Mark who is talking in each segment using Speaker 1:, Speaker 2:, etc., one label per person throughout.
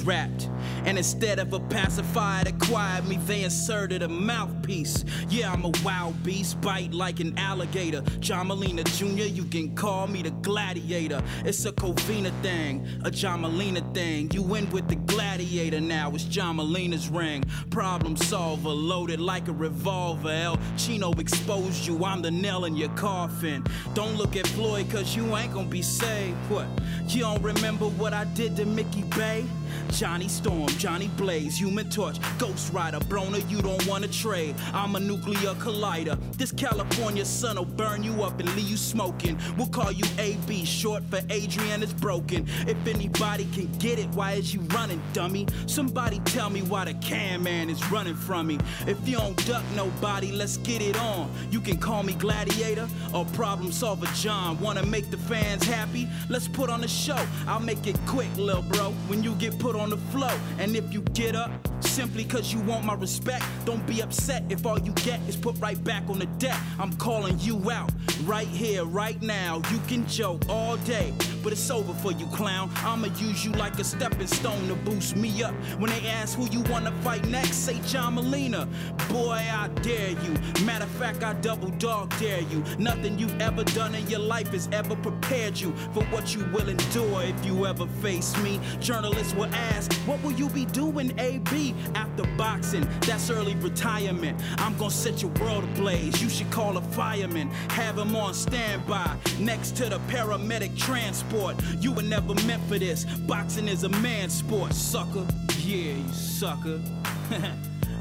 Speaker 1: Wrapped. And instead of a pacifier that quiet me, they inserted a mouthpiece. Yeah, I'm a wild beast, bite like an alligator. John Molina Jr., you can call me the gladiator. It's a Covina thing, a John Molina thing. You win with the gladiator now, it's John Molina's ring. Problem solver, loaded like a revolver. El Chino exposed you, I'm the nail in your coffin. Don't look at Floyd, cause you ain't gonna be saved. What? You don't remember what I did to Mickey Bay? Johnny Storm, Johnny Blaze, Human Torch, Ghost Rider, Broner, you don't wanna trade. I'm a nuclear collider. This California sun will burn you up and leave you smoking. We'll call you AB, short for Adrian is broken. If anybody can get it, why is you running, dummy? Somebody tell me why the can man is running from me. If you don't duck nobody, let's get it on. You can call me Gladiator or Problem Solver John. Wanna make the fans happy? Let's put on a show. I'll make it quick, lil' bro. When you get put on the flow, and if you get up simply cause you want my respect, don't be upset if all you get is put right back on the deck. I'm calling you out right here, right now. You can joke all day, but it's over for you, clown. I'ma use you like a stepping stone to boost me up. When they ask who you wanna fight next, say John Molina. Boy, I dare you. Matter of fact, I double dog dare you. Nothing you've ever done in your life has ever prepared you for what you will endure if you ever face me. Journalists will ask, What will you be doing, AB, after boxing? That's early retirement. I'm gonna set your world ablaze. You should call a fireman, have him on standby next to the paramedic transport. You were never meant for this. Boxing is a man's sport, sucker. Yeah, you sucker.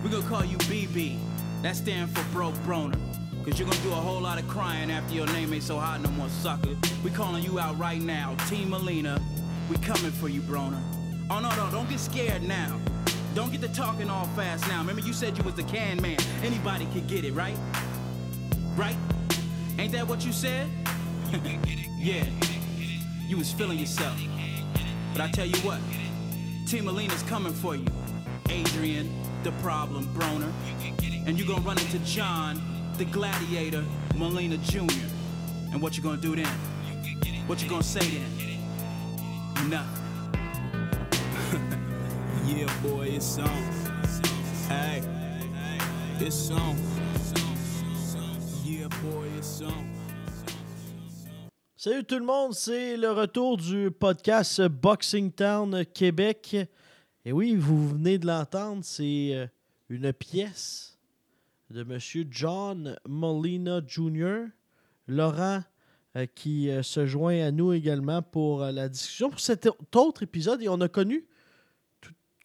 Speaker 1: We're gonna call you BB. That stands for broke broner. Cause you're gonna do a whole lot of crying after your name ain't so hot no more, sucker. We calling you out right now. Team Molina, we coming for you, Broner. Oh no, no, don't get scared now. Don't get to talking all fast now. Remember you said you was the can man. Anybody could get it, right? Right? Ain't that what you said? yeah. You was feeling yourself. But I tell you what, Team Molina's coming for you. Adrian, the problem, Broner. And you're gonna run into John, the gladiator, Molina Jr. And what you gonna do then? What you gonna say then? Nothing. Yeah, it's on. Hey, it's on. Yeah, boy, it's on.
Speaker 2: Salut tout le monde, c'est le retour du podcast Boxing Town Québec. Et oui, vous venez de l'entendre, c'est euh, une pièce de Monsieur John Molina Jr. Laurent euh, qui euh, se joint à nous également pour la discussion pour cet autre épisode. Et on a connu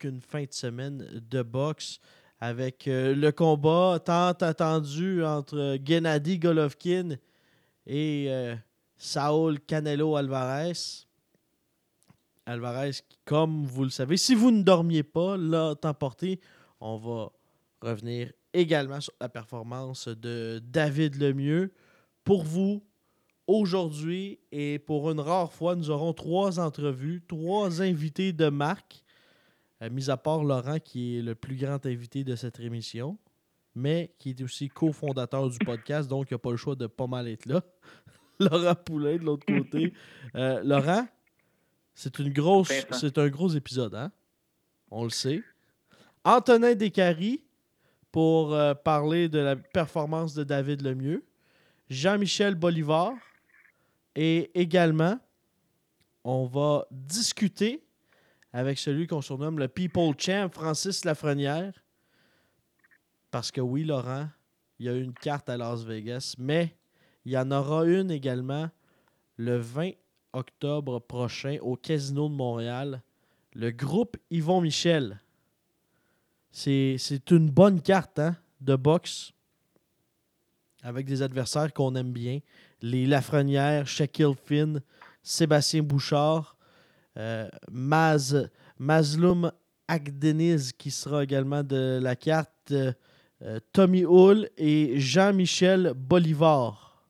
Speaker 2: qu'une fin de semaine de boxe avec euh, le combat tant attendu entre Gennady Golovkin et euh, Saul Canelo Alvarez. Alvarez, comme vous le savez, si vous ne dormiez pas, là, temps porté, on va revenir également sur la performance de David Lemieux. Pour vous, aujourd'hui, et pour une rare fois, nous aurons trois entrevues, trois invités de marque, euh, mis à part Laurent, qui est le plus grand invité de cette émission, mais qui est aussi cofondateur du podcast, donc il n'a pas le choix de pas mal être là. Laurent Poulain de l'autre côté. Euh, Laurent, c'est une grosse, c'est un gros épisode, hein? On le sait. Antonin Descaries, pour euh, parler de la performance de David Lemieux. Jean-Michel Bolivar. Et également, on va discuter avec celui qu'on surnomme le People Champ, Francis Lafrenière. Parce que oui, Laurent, il y a une carte à Las Vegas, mais il y en aura une également le 20 octobre prochain au Casino de Montréal. Le groupe Yvon Michel. C'est une bonne carte hein, de boxe avec des adversaires qu'on aime bien. Les Lafrenière, Shaquille Finn, Sébastien Bouchard, Maz, Mazloum Agdeniz qui sera également de la carte, euh, euh, Tommy Hull et Jean-Michel Bolivar.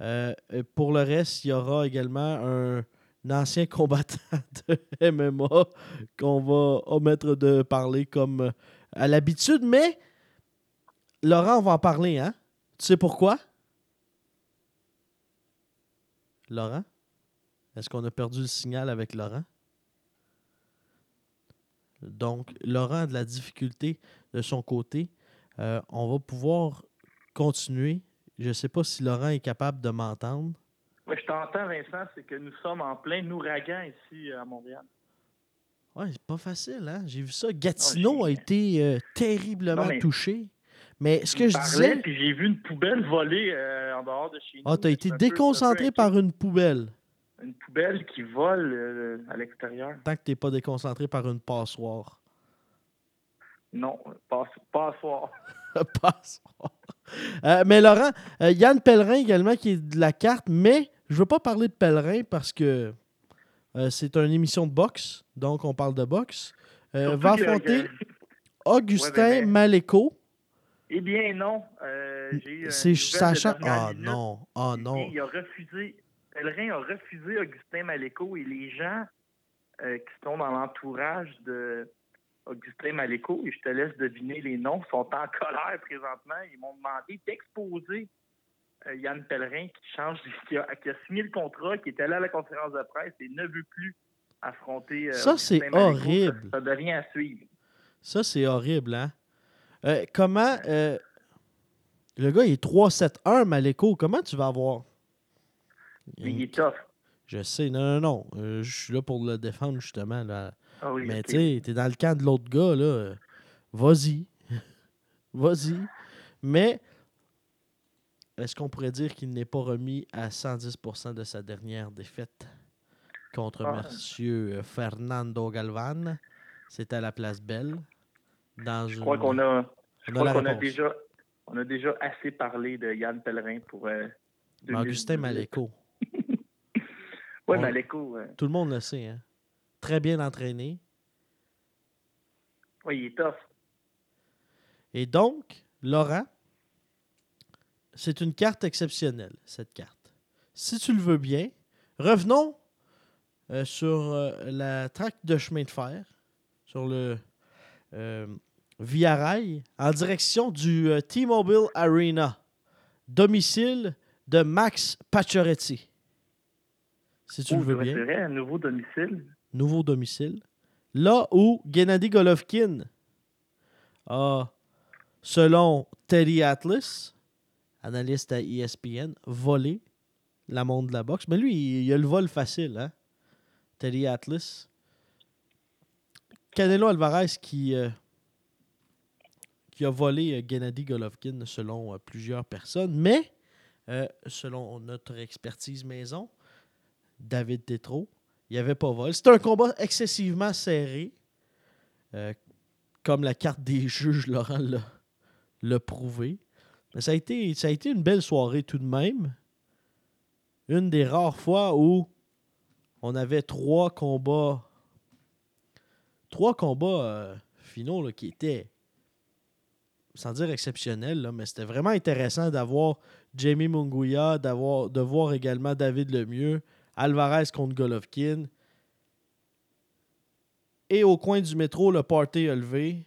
Speaker 2: Euh, pour le reste, il y aura également un, ancien combattant de MMA qu'on va omettre de parler comme euh, à l'habitude, mais Laurent, on va en parler, hein? Tu sais pourquoi? Laurent? Est-ce qu'on a perdu le signal avec Laurent? Donc, Laurent a de la difficulté de son côté. Euh, on va pouvoir continuer. Je ne sais pas si Laurent est capable de m'entendre.
Speaker 3: Oui, je t'entends, Vincent, c'est que nous sommes en plein ouragan ici à Montréal.
Speaker 2: Ouais, c'est pas facile, hein? J'ai vu ça. Gatineau
Speaker 3: Ah,
Speaker 2: a
Speaker 3: j'ai-
Speaker 2: été euh, terriblement
Speaker 3: Non, mais-
Speaker 2: touché. Mais ce que je disais,
Speaker 3: Puis j'ai vu une poubelle voler euh, en dehors de chez nous.
Speaker 2: ah, t'as été déconcentré par une poubelle.
Speaker 3: Une poubelle qui vole euh, à l'extérieur.
Speaker 2: Tant que t'es pas déconcentré par une passoire.
Speaker 3: Non, pas, pas soir.
Speaker 2: passoire. Euh, mais Laurent, euh, Yann Pellerin également qui est de la carte, mais je veux pas parler de Pellerin parce que c'est une émission de boxe, donc on parle de boxe. Va affronter Augustin
Speaker 3: Ouais,
Speaker 2: Maléco.
Speaker 3: Eh bien, non. Euh,
Speaker 2: C'est Sacha. Ah
Speaker 3: minute.
Speaker 2: non, ah
Speaker 3: Eh
Speaker 2: non.
Speaker 3: il a refusé. Pellerin a refusé Augustin Maléco et les gens euh, qui sont dans l'entourage de Augustin Maléco, et je te laisse deviner les noms, sont en colère présentement. Ils m'ont demandé d'exposer euh, Yann Pellerin qui change, qui a, qui a signé le contrat, qui est allé à la conférence de presse et ne veut plus affronter. euh,
Speaker 2: Ça, c'est horrible.
Speaker 3: Ça, ça devient à suivre.
Speaker 2: Ça, c'est horrible, hein? Comment. le gars, il est 3-7-1, Maléco. Comment tu vas avoir.
Speaker 3: Mais il est tough.
Speaker 2: Je sais, non, non, non. Euh, je suis là pour le défendre, justement. Là.
Speaker 3: Ah oui,
Speaker 2: Mais tu sais, t'es dans le camp de l'autre gars, là. euh, Vas-y. Vas-y. Mais est-ce qu'on pourrait dire qu'il n'est pas remis à 110% de sa dernière défaite contre
Speaker 3: Ah.
Speaker 2: Monsieur Fernando Galvan? C'était à la place Belle. Dans
Speaker 3: Je crois qu'on a, je crois qu'on déjà, on a déjà assez parlé de Yann Pellerin pour. euh,
Speaker 2: Augustin
Speaker 3: 2018.
Speaker 2: Maléco.
Speaker 3: Oui,
Speaker 2: On-
Speaker 3: Maléco. euh,
Speaker 2: Tout le monde le sait, hein? Très bien entraîné.
Speaker 3: oui, il est tough.
Speaker 2: Et donc, Laurent, c'est une carte exceptionnelle, cette carte. Si tu le veux bien, revenons euh, sur euh, la traque de chemin de fer, sur le euh, Via Rail, en direction du T-Mobile Arena, domicile de Max Pacioretty. Si tu le veux bien.
Speaker 3: un nouveau domicile.
Speaker 2: nouveau domicile. Là où Gennady Golovkin a, selon Teddy Atlas, analyste à ESPN, volé la montre de la boxe. Mais lui, il, a le vol facile, hein? Teddy Atlas. Canelo Alvarez qui, euh, qui a volé euh, Gennady Golovkin selon euh, plusieurs personnes. Mais, selon notre expertise maison, David Tétrault, il n'y avait pas vol. C'était un combat excessivement serré. euh, comme la carte des juges, Laurent l'a, prouvé. Mais ça a, été, une belle soirée tout de même. Une des rares fois où on avait trois combats. Trois combats euh, finaux qui étaient, sans dire exceptionnels, là, mais c'était vraiment intéressant d'avoir Jamie Munguia, de voir également David Lemieux, Alvarez contre Golovkin. Et au coin du métro, le party a levé.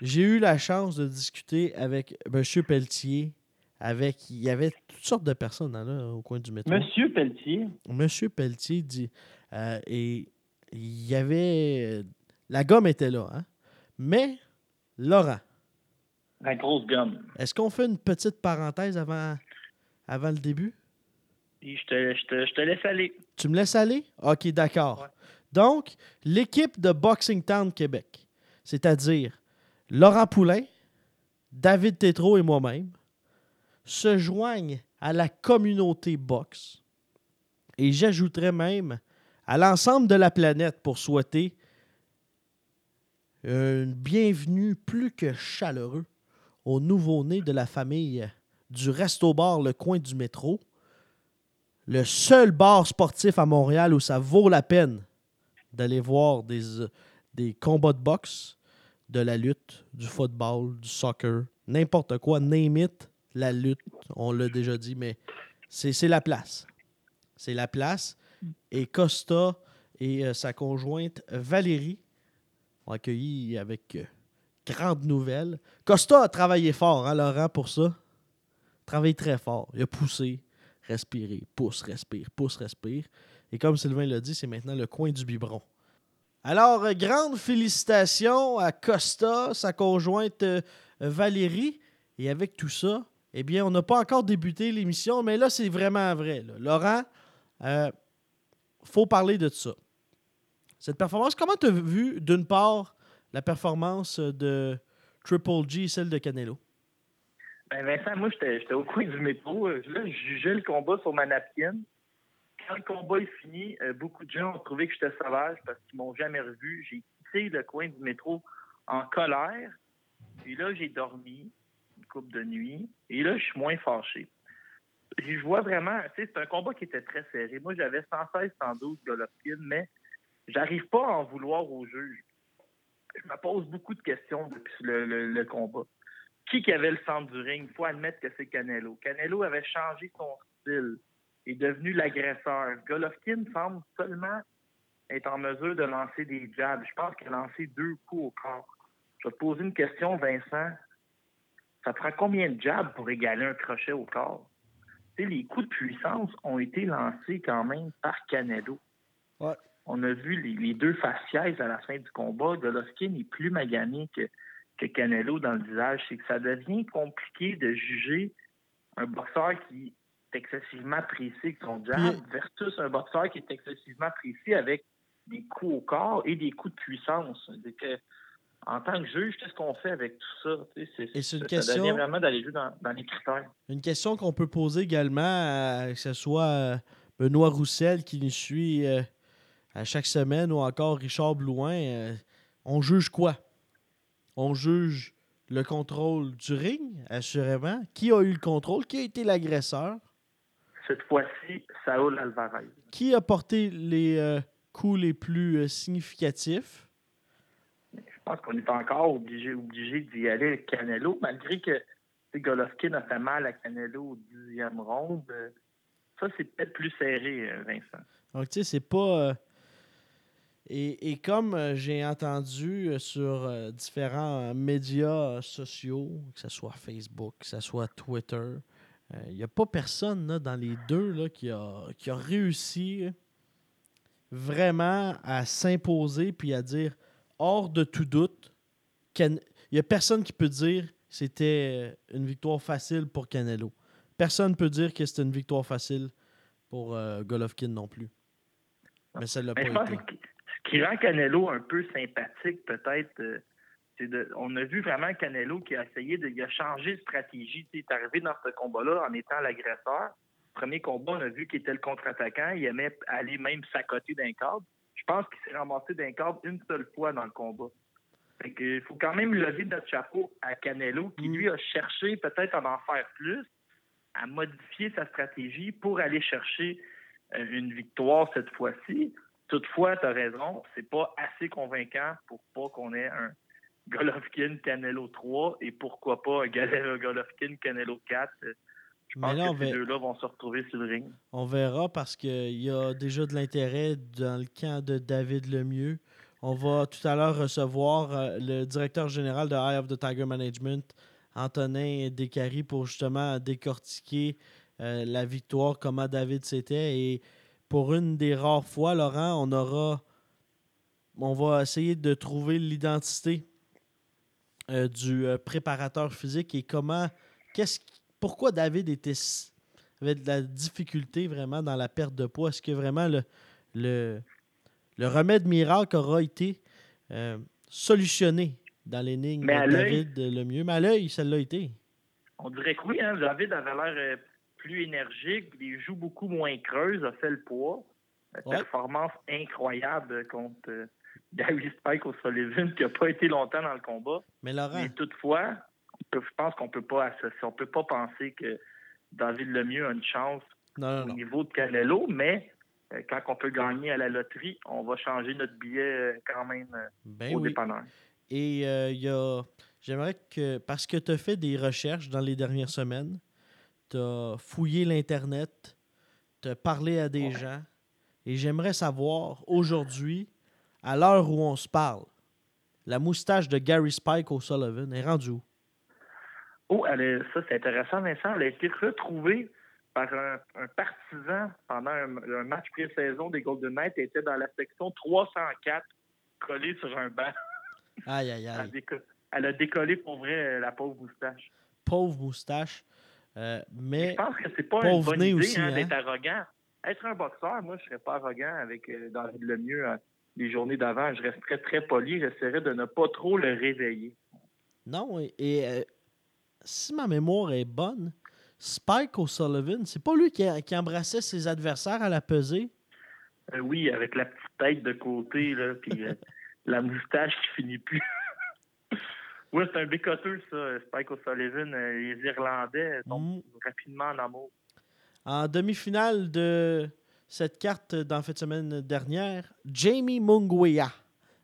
Speaker 2: J'ai eu la chance de discuter avec M. Pelletier. Avec, il y avait toutes sortes de personnes là, au coin du métro.
Speaker 3: Monsieur Pelletier.
Speaker 2: Monsieur Pelletier dit. euh, et il y avait. La gomme était là. hein. Mais, Laurent,
Speaker 3: La grosse gomme.
Speaker 2: Est-ce qu'on fait une petite parenthèse avant, avant le début?
Speaker 3: Puis je te, je, te, je te laisse aller.
Speaker 2: Tu me laisses aller? OK, d'accord.
Speaker 3: Ouais.
Speaker 2: Donc, l'équipe de Boxing Town Québec, c'est-à-dire Laurent Poulain, David Tétrault et moi-même, se joignent à la communauté boxe. Et j'ajouterais même à l'ensemble de la planète pour souhaiter une bienvenue plus que chaleureux au nouveau-né de la famille du Resto Bar Le Coin du Métro, le seul bar sportif à Montréal où ça vaut la peine d'aller voir des, combats de boxe, de la lutte, du football, du soccer, n'importe quoi, name la lutte, on l'a déjà dit, mais c'est la place. C'est la place. Et Costa et euh, sa conjointe Valérie ont accueilli avec euh, grande nouvelle. Costa a travaillé fort, hein, Laurent, pour ça. Travaillé très fort. Il a poussé, respiré, pousse, respire, pousse, respire. Et comme Sylvain l'a dit, c'est maintenant le coin du biberon. Alors, euh, grande félicitations à Costa, sa conjointe euh, Valérie. Et avec tout ça, eh bien, on n'a pas encore débuté l'émission, mais là, c'est vraiment vrai. Laurent, euh, faut parler de ça. Cette performance, comment tu as vu, d'une part, la performance de Triple G et celle de Canelo?
Speaker 3: Ben Vincent, moi, j'étais au coin du métro. Euh, Là, je jugeais le combat sur ma napkin. Quand le combat est fini, euh, beaucoup de gens ont trouvé que j'étais sauvage parce qu'ils m'ont jamais revu. J'ai quitté le coin du métro en colère. Puis là, j'ai dormi une coupe de nuit. Et là, je suis moins fâché. Je vois vraiment, tu sais, c'est un combat qui était très serré. Moi, j'avais 116, 112 Golovkin, mais j'arrive pas à en vouloir au juge. Je me pose beaucoup de questions depuis le combat. Qui qui avait le centre du ring? Il faut admettre que c'est Canelo. Canelo avait changé son style. Il est devenu l'agresseur. Golovkin semble seulement être en mesure de lancer des jabs. Je pense qu'il a lancé deux coups au corps. Je vais te poser une question, Vincent. Ça prend combien de jabs pour égaler un crochet au corps? Tu sais, les coups de puissance ont été lancés quand même par Canelo.
Speaker 2: Ouais.
Speaker 3: On a vu les, les deux faciès à la fin du combat. Golovkin est plus magané que, que Canelo dans le visage. C'est que ça devient compliqué de juger un boxeur qui est excessivement précis avec son jab versus un boxeur qui est excessivement précis avec des coups au corps et des coups de puissance. C'est que, en tant que juge, qu'est-ce qu'on fait avec tout ça?
Speaker 2: C'est une
Speaker 3: ça
Speaker 2: question-
Speaker 3: devient vraiment d'aller jouer dans, dans les critères.
Speaker 2: Une question qu'on peut poser également, à, que ce soit euh, Benoît Roussel qui nous suit euh, à chaque semaine ou encore Richard Blouin. euh, on juge quoi? On juge le contrôle du ring, assurément. Qui a eu le contrôle? Qui a été l'agresseur?
Speaker 3: Cette fois-ci, Saul Alvarez.
Speaker 2: Qui a porté les euh, coups les plus euh, significatifs?
Speaker 3: Je pense qu'on est encore obligé, obligé d'y aller avec Canelo, malgré que Golovkin a fait mal à Canelo au dixième round. euh, Ça, c'est peut-être plus serré, Vincent.
Speaker 2: Donc, tu sais, c'est pas. euh, Et, et comme euh, j'ai entendu euh, sur euh, différents médias sociaux, que ce soit Facebook, que ce soit Twitter, il n'y a pas personne là, dans les deux là, qui, a, qui a réussi vraiment à s'imposer puis à dire hors de tout doute, il n'y a personne qui peut dire que c'était une victoire facile pour Canelo. Personne ne peut dire que c'était une victoire facile pour euh, Golovkin non plus. Mais ça l'a pas été.
Speaker 3: que ce qui rend Canelo un peu sympathique, peut-être, euh, c'est de. On a vu vraiment Canelo qui a essayé de. Il a changé de stratégie. Il est arrivé dans ce combat-là en étant l'agresseur. Premier combat, on a vu qu'il était le contre-attaquant. Il aimait aller même s'accoter d'un cadre. Je pense qu'il s'est ramassé d'un cadre une seule fois dans le combat. Fait que, il faut quand même lever notre chapeau à Canelo, qui
Speaker 2: Mm.
Speaker 3: lui a cherché peut-être à en faire plus, à modifier sa stratégie pour aller chercher euh, une victoire cette fois-ci. Toutefois, tu as raison, c'est pas assez convaincant pour pas qu'on ait un Golovkin Canelo 3 et pourquoi pas un Golovkin Canelo 4. Euh, Je pense
Speaker 2: là,
Speaker 3: que ces deux-là vont se retrouver sur le ring.
Speaker 2: On verra parce qu'il y a déjà de l'intérêt dans le camp de David Lemieux. On va tout à l'heure recevoir euh, le directeur général de Eye of the Tiger Management, Antonin Descaries, pour justement décortiquer euh, la victoire, comment David c'était. Et pour une des rares fois, Laurent, on aura. On va essayer de trouver l'identité euh, du euh, préparateur physique et comment, qu'est-ce, pourquoi David était, avait de la difficulté vraiment dans la perte de poids? Est-ce que vraiment le, le, le remède miracle aura été euh, solutionné dans l'énigme de David le mieux? Mais à l'œil, ça l'a été.
Speaker 3: On dirait que oui, hein, David avait l'air plus énergique, les joues beaucoup moins creuses, a fait le poids.
Speaker 2: Ouais.
Speaker 3: Performance incroyable contre euh, Gary Spike au Sullivan, qui n'a pas été longtemps dans le combat.
Speaker 2: Mais Laurent,
Speaker 3: Mais toutefois, peut- je pense qu'on peut pas associer, on peut pas penser que David Lemieux a une chance
Speaker 2: non, non,
Speaker 3: au
Speaker 2: non.
Speaker 3: niveau de Canelo, mais euh, quand on peut gagner à la loterie, on va changer notre billet euh, quand même euh,
Speaker 2: Ben
Speaker 3: au
Speaker 2: oui.
Speaker 3: dépanneur.
Speaker 2: Et il y a. J'aimerais que. Parce que tu as fait des recherches dans les dernières semaines, tu as fouillé l'Internet, tu as parlé à des
Speaker 3: Ouais.
Speaker 2: gens, et j'aimerais savoir aujourd'hui, à l'heure où on se parle, la moustache de Gary Spike au Sullivan est rendue où?
Speaker 3: Oh, elle est- ça c'est intéressant, Vincent. Elle a été retrouvée par un, un partisan pendant un, un match pré-saison des Golden Knights. Elle était dans la section 304, collée sur un banc.
Speaker 2: Aïe, aïe,
Speaker 3: Elle a,
Speaker 2: aïe.
Speaker 3: elle a décollé pour vrai la pauvre moustache.
Speaker 2: Pauvre moustache. Euh, mais
Speaker 3: Je pense que c'est pas une bonne idée
Speaker 2: aussi,
Speaker 3: hein,
Speaker 2: hein.
Speaker 3: d'être arrogant. Être un boxeur, moi, je serais pas arrogant avec euh, David Lemieux euh, les journées d'avant. Je resterais très poli. J'essaierais de ne pas trop le réveiller.
Speaker 2: non, et, et, euh, si ma mémoire est bonne, Spike O'Sullivan, c'est pas lui qui, qui embrassait ses adversaires à la pesée?
Speaker 3: Euh, oui, avec la petite tête de côté, là, puis la moustache qui finit plus. Oui, c'est un bécoteux, ça, Spike O'Sullivan. Euh, les Irlandais tombent
Speaker 2: Mm.
Speaker 3: rapidement en amour.
Speaker 2: En demi-finale de cette carte dans cette semaine dernière, Jamie Munguia,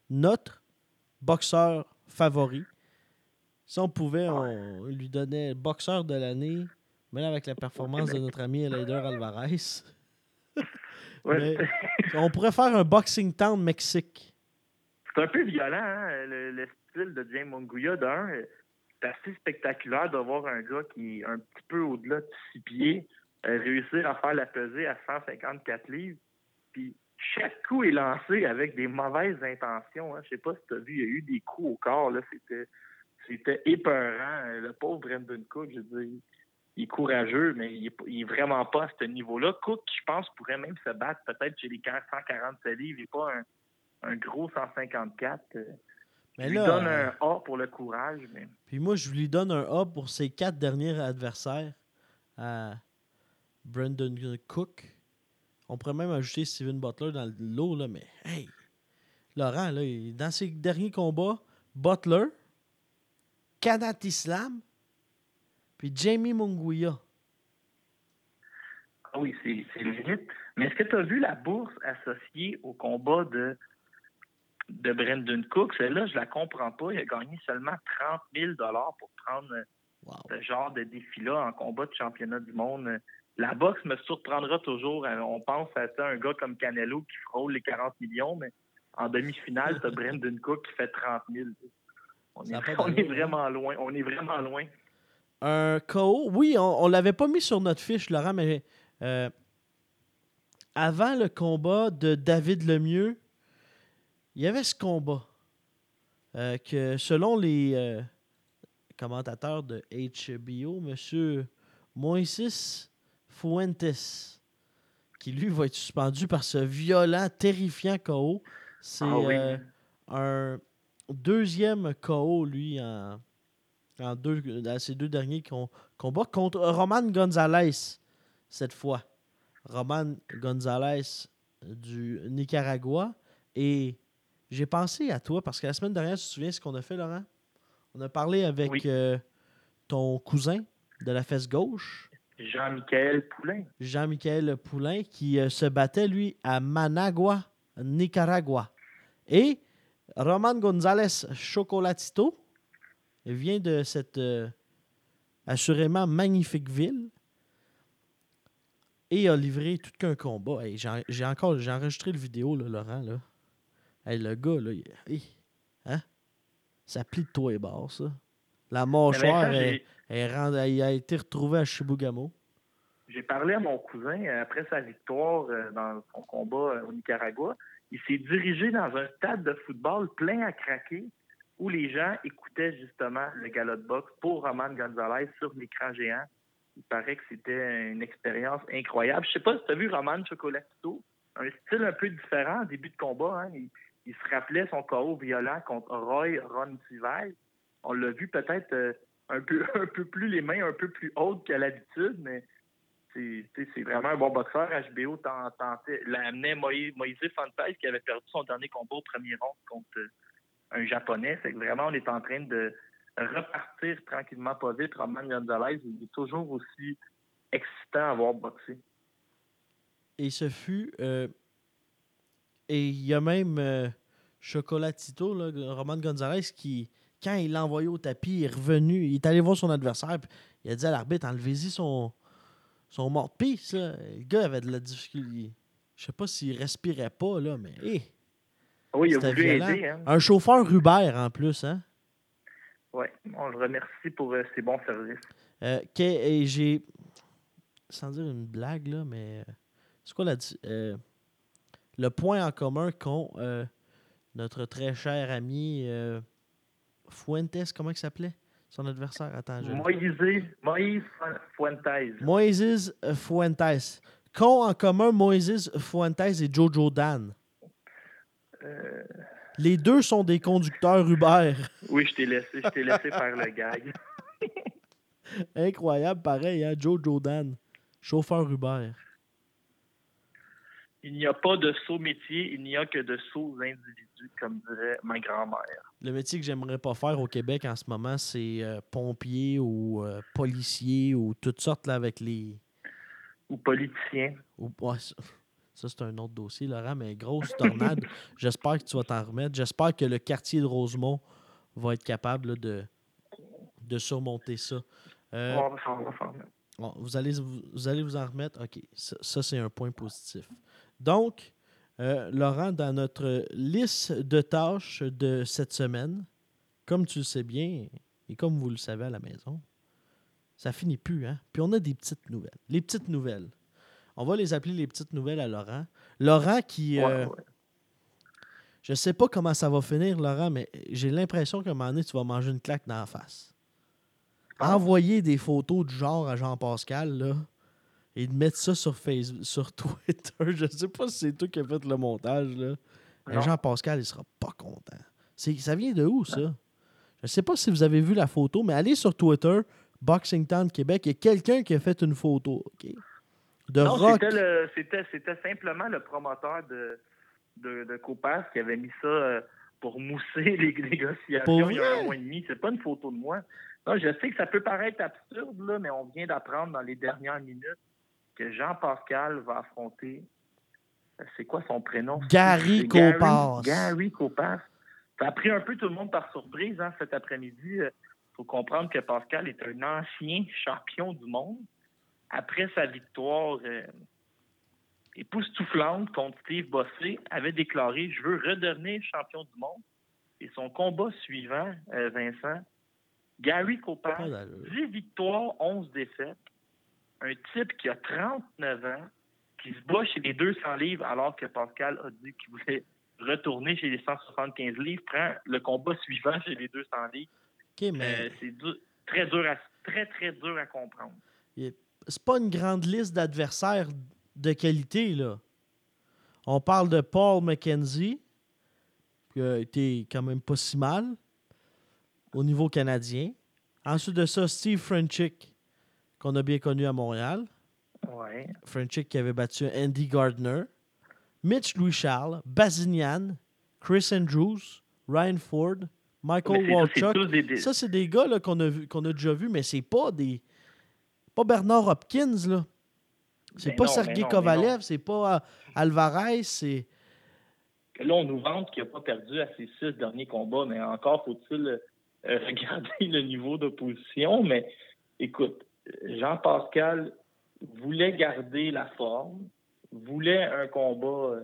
Speaker 2: notre boxeur favori. Si on pouvait, on lui donnait boxeur de l'année, mais là, avec la performance de notre ami Eleider Alvarez. Mais- On pourrait faire un Boxing Town Mexique.
Speaker 3: C'est un peu violent, hein, le, le style de James Monguia. D'un, c'est assez spectaculaire de voir un gars qui est un petit peu au-delà de six pieds euh, réussir à faire la pesée à 154 livres. Puis chaque coup est lancé avec des mauvaises intentions. Hein. Je sais pas si tu as vu, il y a eu des coups au corps. Là. C'était, c'était épeurant. Euh, Le pauvre Brendan Cook, je veux dire, il est courageux, mais il est, il est vraiment pas à ce niveau-là. Cook, je pense, pourrait même se battre peut-être chez les 147 livres. Il n'est pas un, un gros 154. euh,
Speaker 2: Mais
Speaker 3: je lui donne
Speaker 2: euh,
Speaker 3: un A pour le courage, mais
Speaker 2: Puis moi, je lui donne un A pour ses quatre derniers adversaires à Brendan Cook. On pourrait même ajouter Steven Butler dans le lot, là, mais hey! Laurent, là, dans ses derniers combats, Butler, Kanat Islam, puis Jamie Munguia.
Speaker 3: ah oui, c'est c'est limite. Mais est-ce que tu as vu la bourse associée au combat de, de Brendan Cook? Celle-là, je la comprends pas. Il a gagné seulement 30 000 pour prendre
Speaker 2: Wow.
Speaker 3: ce genre de défi-là en combat de championnat du monde. La boxe me surprendra toujours. Euh, On pense à ça, un gars comme Canelo qui frôle les 40 millions, mais en demi-finale, tu as Brendan Cook qui fait 30 000. On, est, on est
Speaker 2: hein?
Speaker 3: vraiment loin. On est vraiment loin.
Speaker 2: Un KO. Oui, on, on l'avait pas mis sur notre fiche, Laurent, mais euh, avant le combat de David Lemieux, il y avait ce combat euh, que, selon les euh, commentateurs de HBO, M. Moises Fuentes, qui lui va être suspendu par ce violent, terrifiant KO, c'est
Speaker 3: Ah oui.
Speaker 2: euh, un deuxième KO, lui, en, en deux, dans ces deux derniers com- combats contre Roman Gonzalez, cette fois. Roman Gonzalez du Nicaragua. Et j'ai pensé à toi parce que la semaine dernière, tu te souviens ce qu'on a fait, Laurent? On a parlé avec
Speaker 3: Oui.
Speaker 2: euh, ton cousin de la fesse gauche,
Speaker 3: Jean-Michel Poulain.
Speaker 2: Jean-Michel Poulain, qui euh, se battait, lui, à Managua, Nicaragua. Et Roman González Chocolatito vient de cette euh, assurément magnifique ville et a livré tout qu'un combat. Hey, j'ai j'ai encore j'ai enregistré le vidéo, là, Laurent. Là. Hey, le gars, là, il- hey, hein? ça plie de toi et barre, ça. La mâchoire
Speaker 3: j'ai-
Speaker 2: est rend- il a été retrouvé à Chibougamau.
Speaker 3: J'ai parlé à mon cousin euh, après sa victoire euh, dans son combat euh, au Nicaragua. Il s'est dirigé dans un stade de football plein à craquer où les gens écoutaient justement le galop de boxe pour Roman Gonzalez sur l'écran géant. Il paraît que c'était une expérience incroyable. Je sais pas si tu as vu Roman Chocolatito, un style un peu différent en début de combat. Hein. Il, il, se rappelait son chaos violent contre Roy Roncevez. On l'a vu peut-être euh, un, peu, un peu plus les mains un peu plus hautes qu'à l'habitude, mais c'est vraiment un bon boxeur. HBO l'amenait Moïse, Moïse qui avait perdu son dernier combat au premier round contre euh, un Japonais. C'est que vraiment, on est en train de repartir tranquillement pas vite. Roman Gonzalez, il est toujours aussi excitant à voir boxer.
Speaker 2: Et ce fut. Euh, et il y a même euh, Chocolatito, là, Roman Gonzalez, qui, quand il l'a envoyé au tapis, il est revenu, il est allé voir son adversaire, il a dit à l'arbitre enlevez-y son, son mort de. Le gars avait de la difficulté. Je sais pas s'il respirait pas, là, mais.
Speaker 3: oui, il a voulu aider. Hein.
Speaker 2: Un chauffeur Uber en plus, hein?
Speaker 3: Oui, on le remercie pour euh, ses bons services.
Speaker 2: Euh, et j'ai. Sans dire une blague, là, mais. C'est quoi la. Euh, le point en commun qu'ont notre très cher ami Fuentes, comment il s'appelait? Son adversaire, attends. Je...
Speaker 3: Moïse, Moïse Fuentes.
Speaker 2: Moïse Fuentes. Qu'ont en commun Moïse Fuentes et Jojo Dan? Les deux sont des conducteurs Uber.
Speaker 3: Oui, je t'ai laissé, je t'ai laissé faire le gag.
Speaker 2: Incroyable, pareil, hein? Joe Jordan, chauffeur Uber.
Speaker 3: Il n'y a pas de saut métier, il n'y a que de sauts individus, comme dirait ma grand-mère.
Speaker 2: Le métier que j'aimerais pas faire au Québec en ce moment, c'est euh, pompier ou euh, policier ou toutes sortes là, avec les.
Speaker 3: Ou politicien.
Speaker 2: Ou, ça, c'est un autre dossier, Laurent, mais grosse tornade. J'espère que tu vas t'en remettre. J'espère que le quartier de Rosemont va être capable de, de surmonter ça.
Speaker 3: Euh,
Speaker 2: vous, allez, vous, allez vous en remettre? OK. Ça, c'est un point positif. Donc, euh, Laurent, dans notre liste de tâches de cette semaine, comme tu le sais bien, et comme vous le savez à la maison, ça finit plus, hein? Puis on a des petites nouvelles. Les petites nouvelles. On va les appeler les petites nouvelles à Laurent. Laurent qui. Euh, je ne sais pas comment ça va finir, Laurent, mais j'ai l'impression qu'à un moment donné, tu vas manger une claque dans la face. Ah. Envoyer des photos du genre à Jean-Pascal, là, et de mettre ça sur Facebook, sur Twitter. Je ne sais pas si c'est toi qui as fait le montage, là. Jean-Pascal, il sera pas content. Ça vient de où, ça? Je ne sais pas si vous avez vu la photo, mais allez sur Twitter, Boxing Town Québec, il y a quelqu'un qui a fait une photo. OK?
Speaker 3: non, C'était simplement le promoteur de, de, de Copas qui avait mis ça euh, pour mousser les négociations il y a un mois et demi. C'est pas une photo de moi. Non, je sais que ça peut paraître absurde, là, mais on vient d'apprendre dans les dernières minutes que Jean-Pascal va affronter. Euh, c'est quoi son prénom?
Speaker 2: Gary Copas.
Speaker 3: Gary, Copas. Ça a pris un peu tout le monde par surprise hein, cet après-midi. Il euh, faut comprendre que Pascal est un ancien champion du monde après sa victoire euh, époustouflante contre Steve Bossé, avait déclaré Je veux redevenir champion du monde. Et son combat suivant, euh, Vincent, Gary Copas, 10 victoires, 11 défaites. Un type qui a 39 ans, qui se bat chez les 200 livres alors que Pascal a dit qu'il voulait retourner chez les 175 livres, prend le combat suivant chez les 200 livres.
Speaker 2: Euh,
Speaker 3: c'est très dur à, très, très dur à comprendre
Speaker 2: c'est pas une grande liste d'adversaires de qualité, là. On parle de Paul McKenzie, qui a été quand même pas si mal au niveau canadien. Ensuite de ça, Steve Frenchick, qu'on a bien connu à Montréal.
Speaker 3: Ouais.
Speaker 2: Frenchick qui avait battu Andy Gardner. Mitch Louis-Charles, Bazinian, Chris Andrews, Ryan Ford, Michael Walchuk. Ça, c'est des gars qu'on a, qu'on a déjà vus, mais c'est pas des pas Bernard Hopkins, là. C'est pas Sergei Kovalev, c'est pas euh, Alvarez, c'est.
Speaker 3: Là, on nous vante qu'il n'a pas perdu à ses six derniers combats, mais encore faut-il euh, regarder le niveau d'opposition. Mais écoute, Jean-Pascal voulait garder la forme, voulait un combat euh,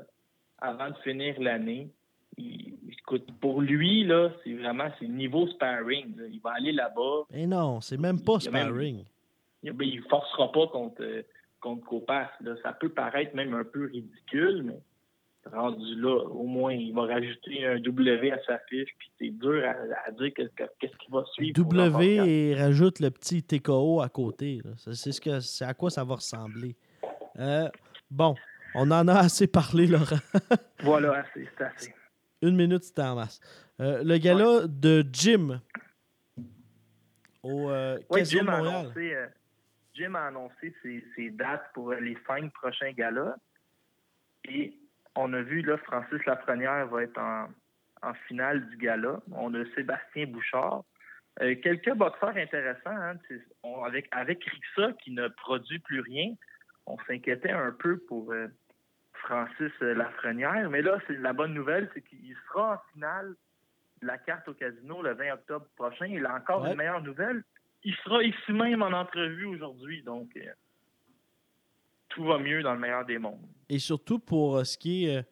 Speaker 3: avant de finir l'année. Écoute, pour lui, là, c'est vraiment c'est niveau sparring. Il va aller là-bas.
Speaker 2: Mais non, c'est même pas sparring
Speaker 3: il ne forcera pas contre, contre Copas. Ça peut paraître même un peu ridicule, mais rendu là, au moins, il va rajouter un W à sa fiche, puis c'est dur à, à dire qu'est-ce que- qu'est-ce qui va suivre.
Speaker 2: W et rajoute le petit TKO à côté. C'est ce que c'est à quoi ça va ressembler. Euh, bon, on en a assez parlé, Laurent.
Speaker 3: Voilà, assez, c'est assez.
Speaker 2: Une minute, c'était en masse. Euh, le gala de Jim au euh, Casino
Speaker 3: Jim
Speaker 2: de
Speaker 3: a annoncé, euh, Jim a annoncé ses, ses dates pour les cinq prochains galas. Et on a vu, là, Francis Lafrenière va être en, en finale du gala. On a Sébastien Bouchard. Euh, quelques boxeurs intéressants. hein. On- avec, avec Rixa, qui ne produit plus rien, on s'inquiétait un peu pour euh, Francis euh, Lafrenière. Mais là, c'est la bonne nouvelle, c'est qu'il sera en finale de la carte au casino le 20 octobre prochain. Il a encore
Speaker 2: Ouais.
Speaker 3: une meilleure nouvelle. Il sera ici même en entrevue aujourd'hui. Donc, euh, tout va mieux dans le meilleur des mondes.
Speaker 2: Et surtout pour euh, ce qui est.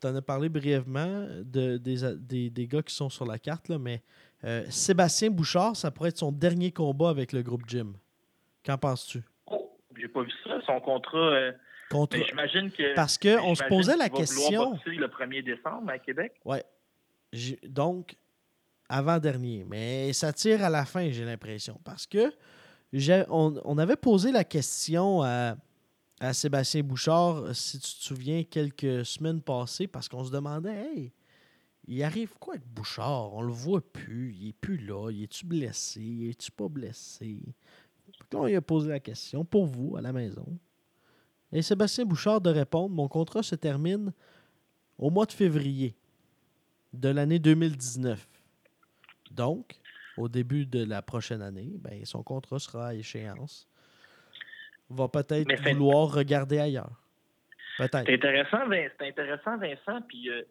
Speaker 2: tu en as parlé brièvement de, des, des, des gars qui sont sur la carte, là, mais euh, Sébastien Bouchard, ça pourrait être son dernier combat avec le groupe Jim. Qu'en penses-tu?
Speaker 3: Oh, j'ai pas vu ça. Son contrat. euh,
Speaker 2: Contre...
Speaker 3: j'imagine que.
Speaker 2: Parce qu'on se posait la question.
Speaker 3: le 1er décembre à Québec.
Speaker 2: Ouais. Donc, avant-dernier. Mais ça tire à la fin, j'ai l'impression. Parce que on, on avait posé la question à, à Sébastien Bouchard, si tu te souviens, quelques semaines passées, parce qu'on se demandait, hey, il arrive quoi avec Bouchard? On le voit plus, il est plus là, il est-tu blessé, il est-tu pas blessé? Là, on lui a posé la question pour vous à la maison. Et Sébastien Bouchard de répondre, mon contrat se termine au mois de février de l'année 2019. Donc, au début de la prochaine année, ben, son contrat sera à échéance. Va peut-être vouloir regarder ailleurs. Peut-être.
Speaker 3: C'est intéressant, Vincent. Puis euh,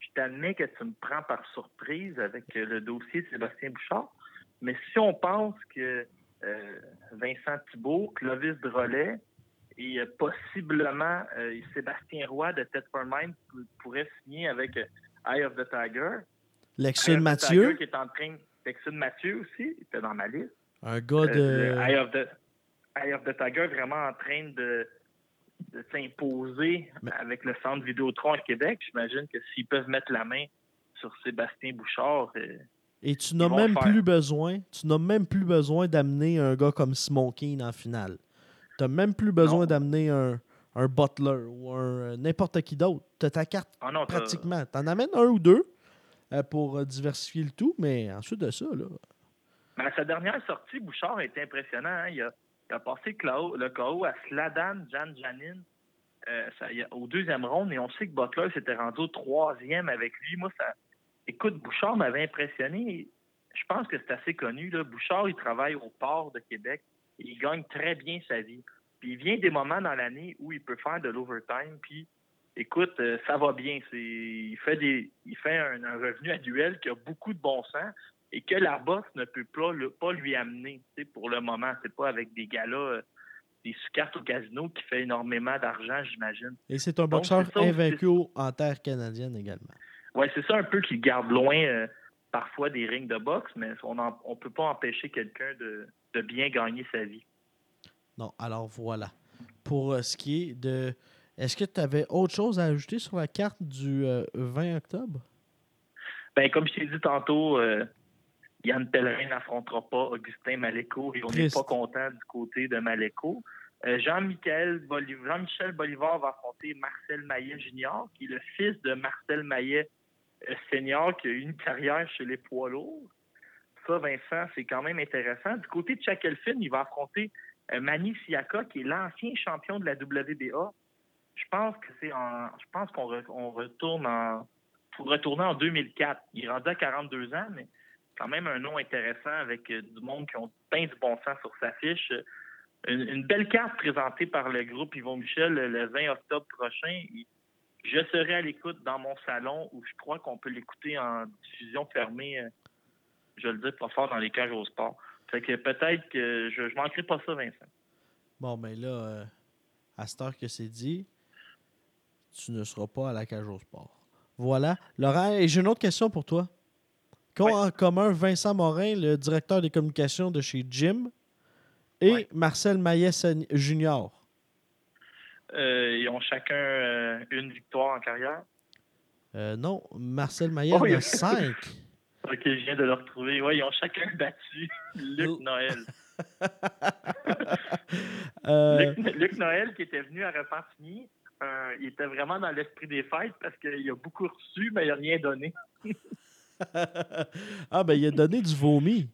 Speaker 3: je t'admets que tu me prends par surprise avec euh, le dossier de Sébastien Bouchard. Mais si on pense que euh, Vincent Thibault, Clovis Drolet et euh, possiblement Sébastien Roy de Ted for Mind pou- pourraient signer avec Eye of the Tiger.
Speaker 2: Lexune Mathieu,
Speaker 3: Tiger qui est en train. Texune Mathieu aussi, il était dans ma liste.
Speaker 2: un gars de.
Speaker 3: Eye of the, Eye of the Tiger vraiment en train de, de s'imposer
Speaker 2: Mais-
Speaker 3: avec le centre Vidéotron à Québec. J'imagine que s'ils peuvent mettre la main sur Sébastien Bouchard, euh,
Speaker 2: Et tu n'as même
Speaker 3: faire.
Speaker 2: plus besoin. Tu n'as même plus besoin d'amener un gars comme Simon Keane en finale. Tu n'as même plus besoin d'amener un, un Butler ou un euh, n'importe qui d'autre. Tu as ta carte
Speaker 3: ah non,
Speaker 2: pratiquement. Tu en amènes un ou deux euh, pour diversifier le tout, mais ensuite de ça, là.
Speaker 3: Mais à sa dernière sortie, Bouchard est impressionnant. hein. Il, a, il a passé le KO à Sladan Jan Janin euh, au deuxième round et on sait que Butler s'était rendu au troisième avec lui. Moi, ça. Écoute, Bouchard m'avait impressionné. Je pense que c'est assez connu. Bouchard, il travaille au port de Québec et il gagne très bien sa vie. Puis il vient des moments dans l'année où il peut faire de l'overtime. Puis écoute, euh, ça va bien. Il fait un, un revenu à duel qui a beaucoup de bon sens et que la boxe ne peut pas, le- pas lui amener. Pour le moment, c'est pas avec des galas, euh, des sous-cartes au casino qui fait énormément d'argent, j'imagine.
Speaker 2: Et c'est un
Speaker 3: Donc,
Speaker 2: boxeur
Speaker 3: ça aussi.
Speaker 2: invaincu en terre canadienne également.
Speaker 3: Ouais, c'est ça un peu qui garde loin euh, parfois des rings de boxe, mais on ne peut pas empêcher quelqu'un de, de bien gagner sa vie.
Speaker 2: Non, alors voilà. Pour euh, ce qui est de. Est-ce que tu avais autre chose à ajouter sur la carte du euh, 20 octobre?
Speaker 3: Ben, comme je t'ai dit tantôt, euh, Yann Pellerin n'affrontera pas Augustin Maléco et on n'est pas content du côté de Maléco. Euh, Jean-Michel Boliv- Jean-Michel Bolivar va affronter Marcel Maillet Junior, qui est le fils de Marcel Maillet euh, Senior, qui a eu une carrière chez les poids lourds. Ça, Vincent, c'est quand même intéressant. Du côté de Chakelfin, il va affronter euh, Manny Siaka, qui est l'ancien champion de la WBA. Je pense que c'est en. Je pense qu'on re- on retourne en. Faut retourner en 2004. Il est rendu à 42 ans, mais quand même un nom intéressant avec euh, du monde qui ont peint du bon sens sur sa fiche. Une, belle carte présentée par le groupe Yvon Michel le, le 20 octobre prochain. Je serai à l'écoute dans mon salon où je crois qu'on peut l'écouter en diffusion fermée. euh, je le dis pas fort dans les cages au sport. Fait que peut-être que je, je manquerai pas ça, Vincent.
Speaker 2: Bon, ben là, euh, à cette heure que c'est dit, tu ne seras pas à la cage au sport. Voilà. Laurent, j'ai une autre question pour toi. Qu'ont
Speaker 3: Ouais.
Speaker 2: en commun Vincent Morin, le directeur des communications de chez Jim, et
Speaker 3: Ouais.
Speaker 2: Marcel Maillet Junior?
Speaker 3: Euh, ils ont chacun euh, une victoire en carrière?
Speaker 2: Euh, non, Marcel Maillet
Speaker 3: Oh,
Speaker 2: en
Speaker 3: il y
Speaker 2: a 5.
Speaker 3: Ok, je viens de le retrouver. Ouais, ils ont chacun battu Luc
Speaker 2: Oh.
Speaker 3: Noël. Luc, Luc Noël qui était venu à Repentigny, il était vraiment dans l'esprit des fêtes parce qu'il a beaucoup reçu, mais il n'a rien donné.
Speaker 2: ah, ben, il a donné du vomi.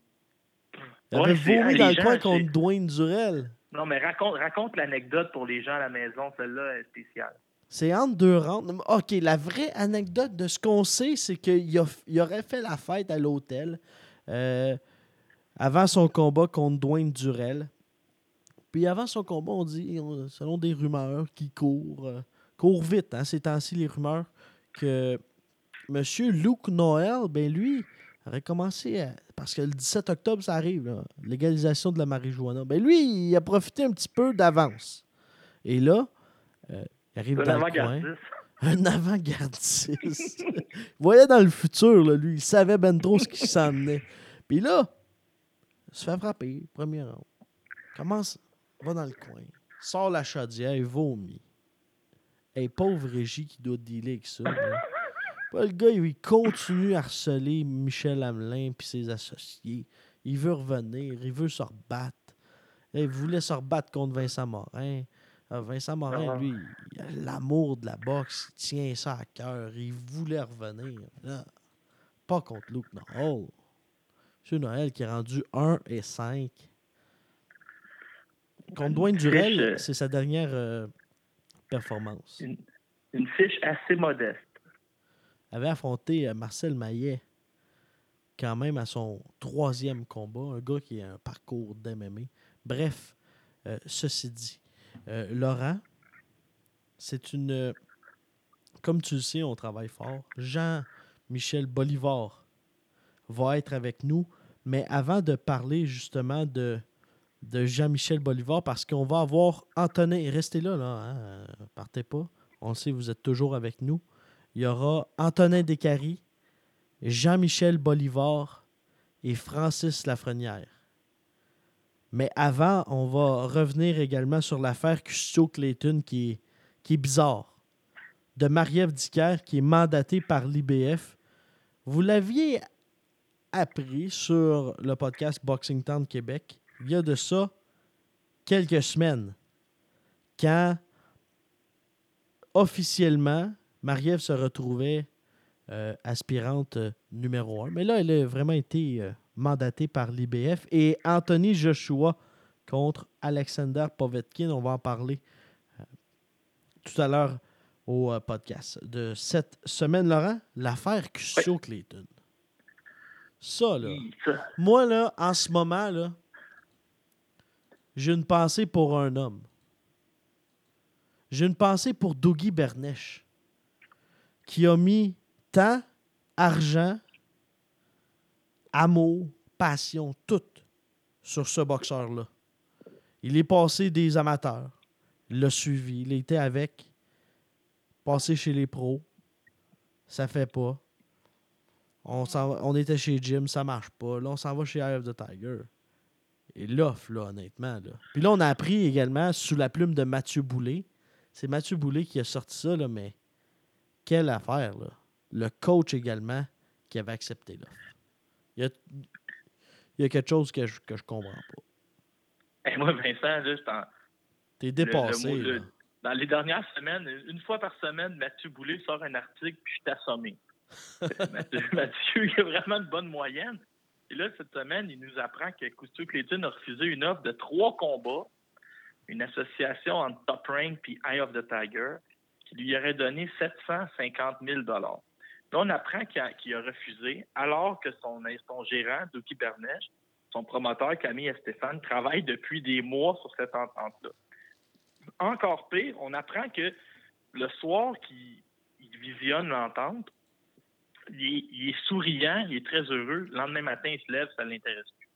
Speaker 2: Il
Speaker 3: Ouais,
Speaker 2: avait vomi dans le coin contre Dwayne Durel.
Speaker 3: Non, mais raconte, raconte l'anecdote pour les gens à la maison. Celle-là est spéciale.
Speaker 2: C'est entre deux rounds. OK, la vraie anecdote de ce qu'on sait, c'est qu'il il aurait fait la fête à l'hôtel euh, avant son combat contre Dwayne Durel. Puis avant son combat, on dit, on- selon des rumeurs qui courent, euh, courent vite, hein, ces temps-ci, les rumeurs, que M. Luke Noël, ben lui, aurait commencé à- Parce que le 17 octobre, ça arrive, là, légalisation de la marijuana. Ben lui, il a profité un petit peu d'avance. Et là, euh, il arrive dans le coin. Un avant-gardiste. il voyait dans le futur, là, lui. Il savait ben trop ce qui s'en venait. Puis là, il se fait frapper, premier round. Commence, va dans le coin. Sort la chaudière, il vomit. Hey, pauvre Régie qui doit dealer avec ça. là. Pas le gars, il continue à harceler Michel Hamelin puis ses associés. Il veut revenir, il veut se rebattre. Il voulait se rebattre contre Vincent Morin. Ah, Vincent Morin,
Speaker 3: Ah.
Speaker 2: lui, il a l'amour de la boxe, il tient ça à cœur, il voulait revenir. Là, pas contre Luke Noël. Monsieur Noël qui est rendu 1 et 5. Contre Dwayne Durel,
Speaker 3: euh,
Speaker 2: c'est sa dernière euh, performance.
Speaker 3: Une, une fiche assez modeste.
Speaker 2: Avait affronté euh, Marcel Maillet quand même à son troisième combat, un gars qui a un parcours d'MMA. Bref, euh, ceci dit, euh, Laurent, c'est une... Comme tu le sais, on travaille fort. Jean-Michel Bolivar va être avec nous, mais avant de parler justement de, Jean-Michel Bolivar, parce qu'on va avoir Antonin, restez là, là, hein, partez pas. On le sait, vous êtes toujours avec nous. Il y aura Antonin Descaries, Jean-Michel Bolivar et Francis Lafrenière. Mais avant, on va revenir également sur l'affaire Custio Clayton qui est, qui est bizarre. De Marie-Ève Dicker qui est mandatée par l'IBF. Vous l'aviez appris sur le podcast Boxing Town Québec il y a de ça quelques semaines quand officiellement Marie-Ève se retrouvait euh, aspirante euh, numéro un. Mais là, elle a vraiment été euh, mandatée par l'IBF. Et Anthony Joshua contre Alexander Povetkin, on va en parler tout à l'heure au podcast de cette semaine, Laurent. L'affaire Custio Clayton. Ça, là. Moi, là, en ce moment, là, j'ai une pensée pour un homme. J'ai une pensée pour Dougie Bernèche, qui a mis temps, argent, amour, passion, tout sur ce boxeur-là. Il est passé des amateurs. Il l'a suivi. Il était avec. Passé chez les pros. Ça fait pas. On, était chez Jim, ça marche pas. Là, on s'en va chez Eye of the Tiger. Et l'offre, là, honnêtement. Là. Puis là, on a appris également sous la plume de Mathieu Boulay. C'est Mathieu Boulay qui a sorti ça, là, mais quelle affaire, là? Le coach également qui avait accepté l'offre. Il y a, il y a quelque chose que je, que je comprends pas.
Speaker 3: Et moi, Vincent, là, je t'en-
Speaker 2: T'es
Speaker 3: le
Speaker 2: dépassé.
Speaker 3: mot- le-
Speaker 2: là.
Speaker 3: dans les dernières semaines, une fois par semaine, Mathieu Boulay sort un article, puis je suis assommé. Mathieu, Mathieu, il a vraiment une bonne moyenne. Et là, cette semaine, il nous apprend que Cousteau Clayton a refusé une offre de trois combats, une association entre Top Rank puis Eye of the Tiger, lui aurait donné 750 000 Là, on apprend qu'il a, refusé, alors que son, son gérant, Douki Bernèche, son promoteur, Camille Stéphane, travaille depuis des mois sur cette entente-là. Encore pire, on apprend que le soir qu'il il visionne l'entente, il est, il est souriant, il est très heureux. Le lendemain matin, il se lève, ça ne l'intéresse plus.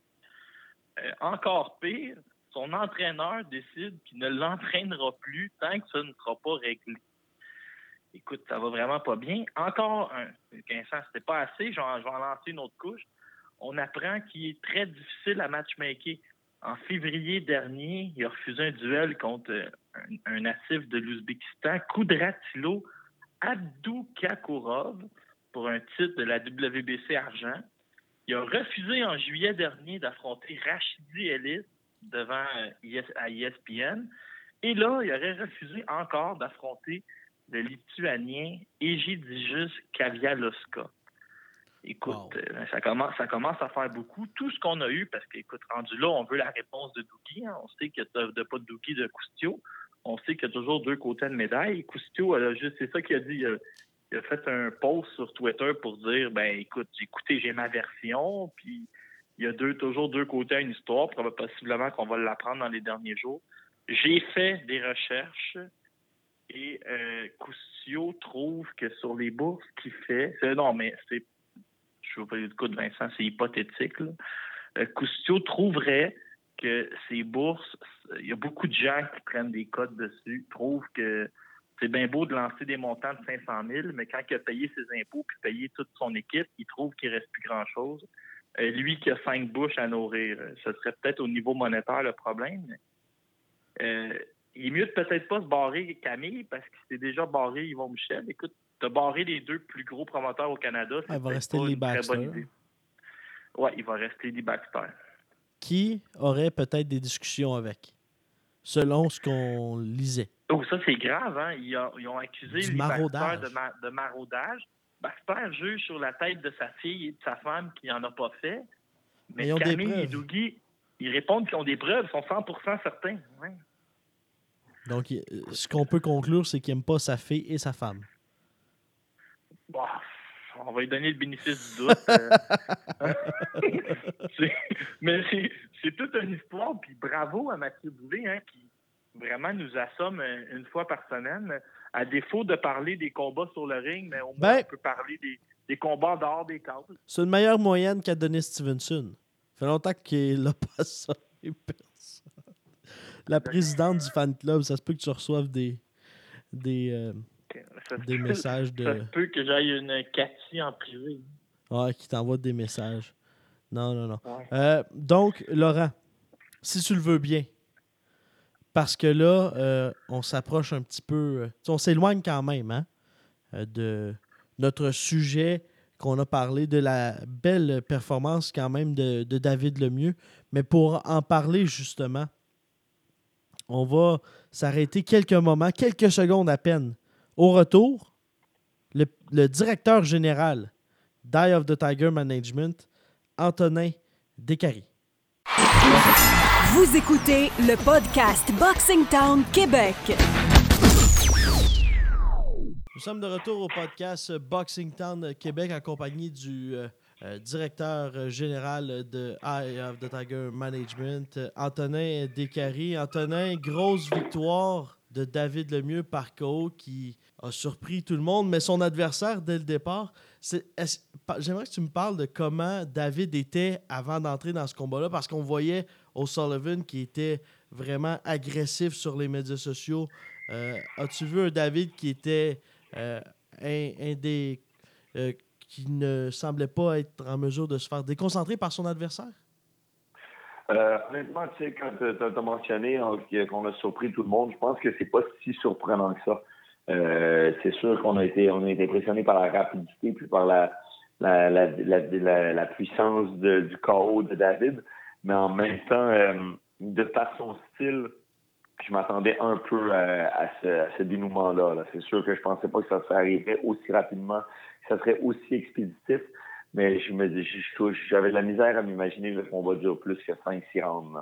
Speaker 3: Euh, encore pire, son entraîneur décide qu'il ne l'entraînera plus tant que ça ne sera pas réglé. Écoute, ça va vraiment pas bien. Encore un, Vincent, c'était pas assez, je vais, en lancer une autre couche. On apprend qu'il est très difficile à matchmaker. En février dernier, il a refusé un duel contre euh, un, un natif de l'Ouzbékistan, Kudratilo Abdou Kakourov pour un titre de la WBC Argent. Il a refusé en juillet dernier d'affronter Rachidi Ellis devant euh, à ESPN. Et là, il aurait refusé encore d'affronter le Lituanien Egidijus Kavialoska. Écoute, euh, ça, commence, ça commence à faire beaucoup. Tout ce qu'on a eu, parce qu'écoute, rendu là, on veut la réponse de Douki. Hein. On sait qu'il n'y a pas de Douki de Coustio. On sait qu'il y a toujours deux côtés de médaille. Coustio, c'est ça qu'il a dit. Il a, fait un post sur Twitter pour dire ben écoute, écoutez, j'ai ma version, puis il y a deux, toujours deux côtés à une histoire. Possiblement qu'on va l'apprendre dans les derniers jours. J'ai fait des recherches et euh, trouve que sur les bourses qu'il fait, non, mais c'est, je vous le coup de Vincent, c'est hypothétique. Là. Euh, trouverait que ces bourses, il y a beaucoup de gens qui prennent des codes dessus, trouvent que c'est bien beau de lancer des montants de 500 000, mais quand il a payé ses impôts puis payé toute son équipe, il trouve qu'il reste plus grand-chose. Euh, lui qui a cinq bouches à nourrir, ce serait peut-être au niveau monétaire le problème. Euh, il est mieux de peut-être pas se barrer Camille parce qu'il s'est déjà barré Yvon Michel. Écoute, as barré les deux plus gros promoteurs au Canada.
Speaker 2: Il va rester Lee Baxter.
Speaker 3: Ouais, il va rester Lee Baxter.
Speaker 2: Qui aurait peut-être des discussions avec, selon ce qu'on lisait?
Speaker 3: Oh, ça, c'est grave, hein? Ils, ont, accusé Lee Baxter de, maraudage. Baxter juge sur la tête de sa fille et de sa femme qui n'en a pas fait. Mais, Camille et Dougie, ils répondent qu'ils ont des preuves, ils sont 100% certains. Ouais.
Speaker 2: Donc, ce qu'on peut conclure, c'est qu'il n'aime pas sa fille et sa femme.
Speaker 3: Bah, on va lui donner le bénéfice du doute. Euh. mais c'est toute une histoire. Puis bravo à Mathieu Boulet, hein, qui vraiment nous assomme une fois par semaine. À défaut de parler des combats sur le ring, mais au moins ben, on peut parler des, combats dehors des cases.
Speaker 2: C'est une meilleure moyenne qu'a donné Stevenson. Ça fait longtemps qu'il n'a pas ça la présidente du fan club, ça se peut que tu reçoives des, des, euh, des messages de.
Speaker 3: Ça se peut que j'aille une Cathy en privé.
Speaker 2: Ouais, qui t'envoie des messages. Non, non, non. Euh, donc, Laurent, si tu le veux bien, parce que là, euh, on s'approche un petit peu. on s'éloigne quand même hein, de notre sujet qu'on a parlé, de la belle performance quand même de, de David Lemieux. Mais pour en parler justement, on va s'arrêter quelques moments, quelques secondes à peine. Au retour, le, directeur général d'Eye of the Tiger Management, Antonin Descaries.
Speaker 4: Vous écoutez le podcast Boxing Town Québec.
Speaker 2: Nous sommes de retour au podcast Boxing Town Québec en compagnie du euh, euh, directeur général de Eye of the Tiger Management, Antonin Descaries. Antonin, grosse victoire de David Lemieux par KO qui a surpris tout le monde, mais son adversaire dès le départ. J'aimerais que tu me parles de comment David était avant d'entrer dans ce combat-là, parce qu'on voyait O'Sullivan qui était vraiment agressif sur les médias sociaux. Euh, as-tu vu un David qui était euh, un, des qui ne semblait pas être en mesure de se faire déconcentrer par son adversaire?
Speaker 5: Euh, honnêtement, tu sais, quand tu as, mentionné qu'on a surpris tout le monde, je pense que c'est pas si surprenant que ça. Euh, c'est sûr qu'on a été on a été impressionné par la rapidité puis par la la, la, puissance du chaos de David, mais en même temps, euh, de par son style, je m'attendais un peu à, ce, dénouement-là. c'est sûr que je pensais pas que ça se arriverait aussi rapidement ça serait aussi expéditif. Mais je me j'avais de la misère à m'imaginer le combat dure plus que 5-6 rounds.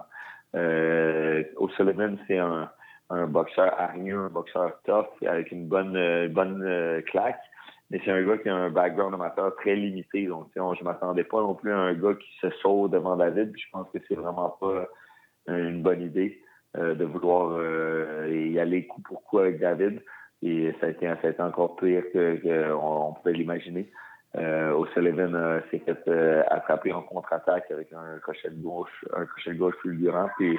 Speaker 5: Euh, O'Sullivan, c'est un, boxeur hargneux, un boxeur tough, avec une bonne, euh, bonne euh, claque. Mais c'est un gars qui a un background amateur très limité. Donc, je ne m'attendais pas non plus à un gars qui se sauve devant David. je pense que c'est vraiment pas une bonne idée de vouloir y aller coup pour coup avec David. Et ça a été, encore pire qu'on que on pouvait l'imaginer. Euh, O'Sullivan s'est fait euh, attraper en contre-attaque avec un crochet de gauche, un crochet de gauche fulgurant, puis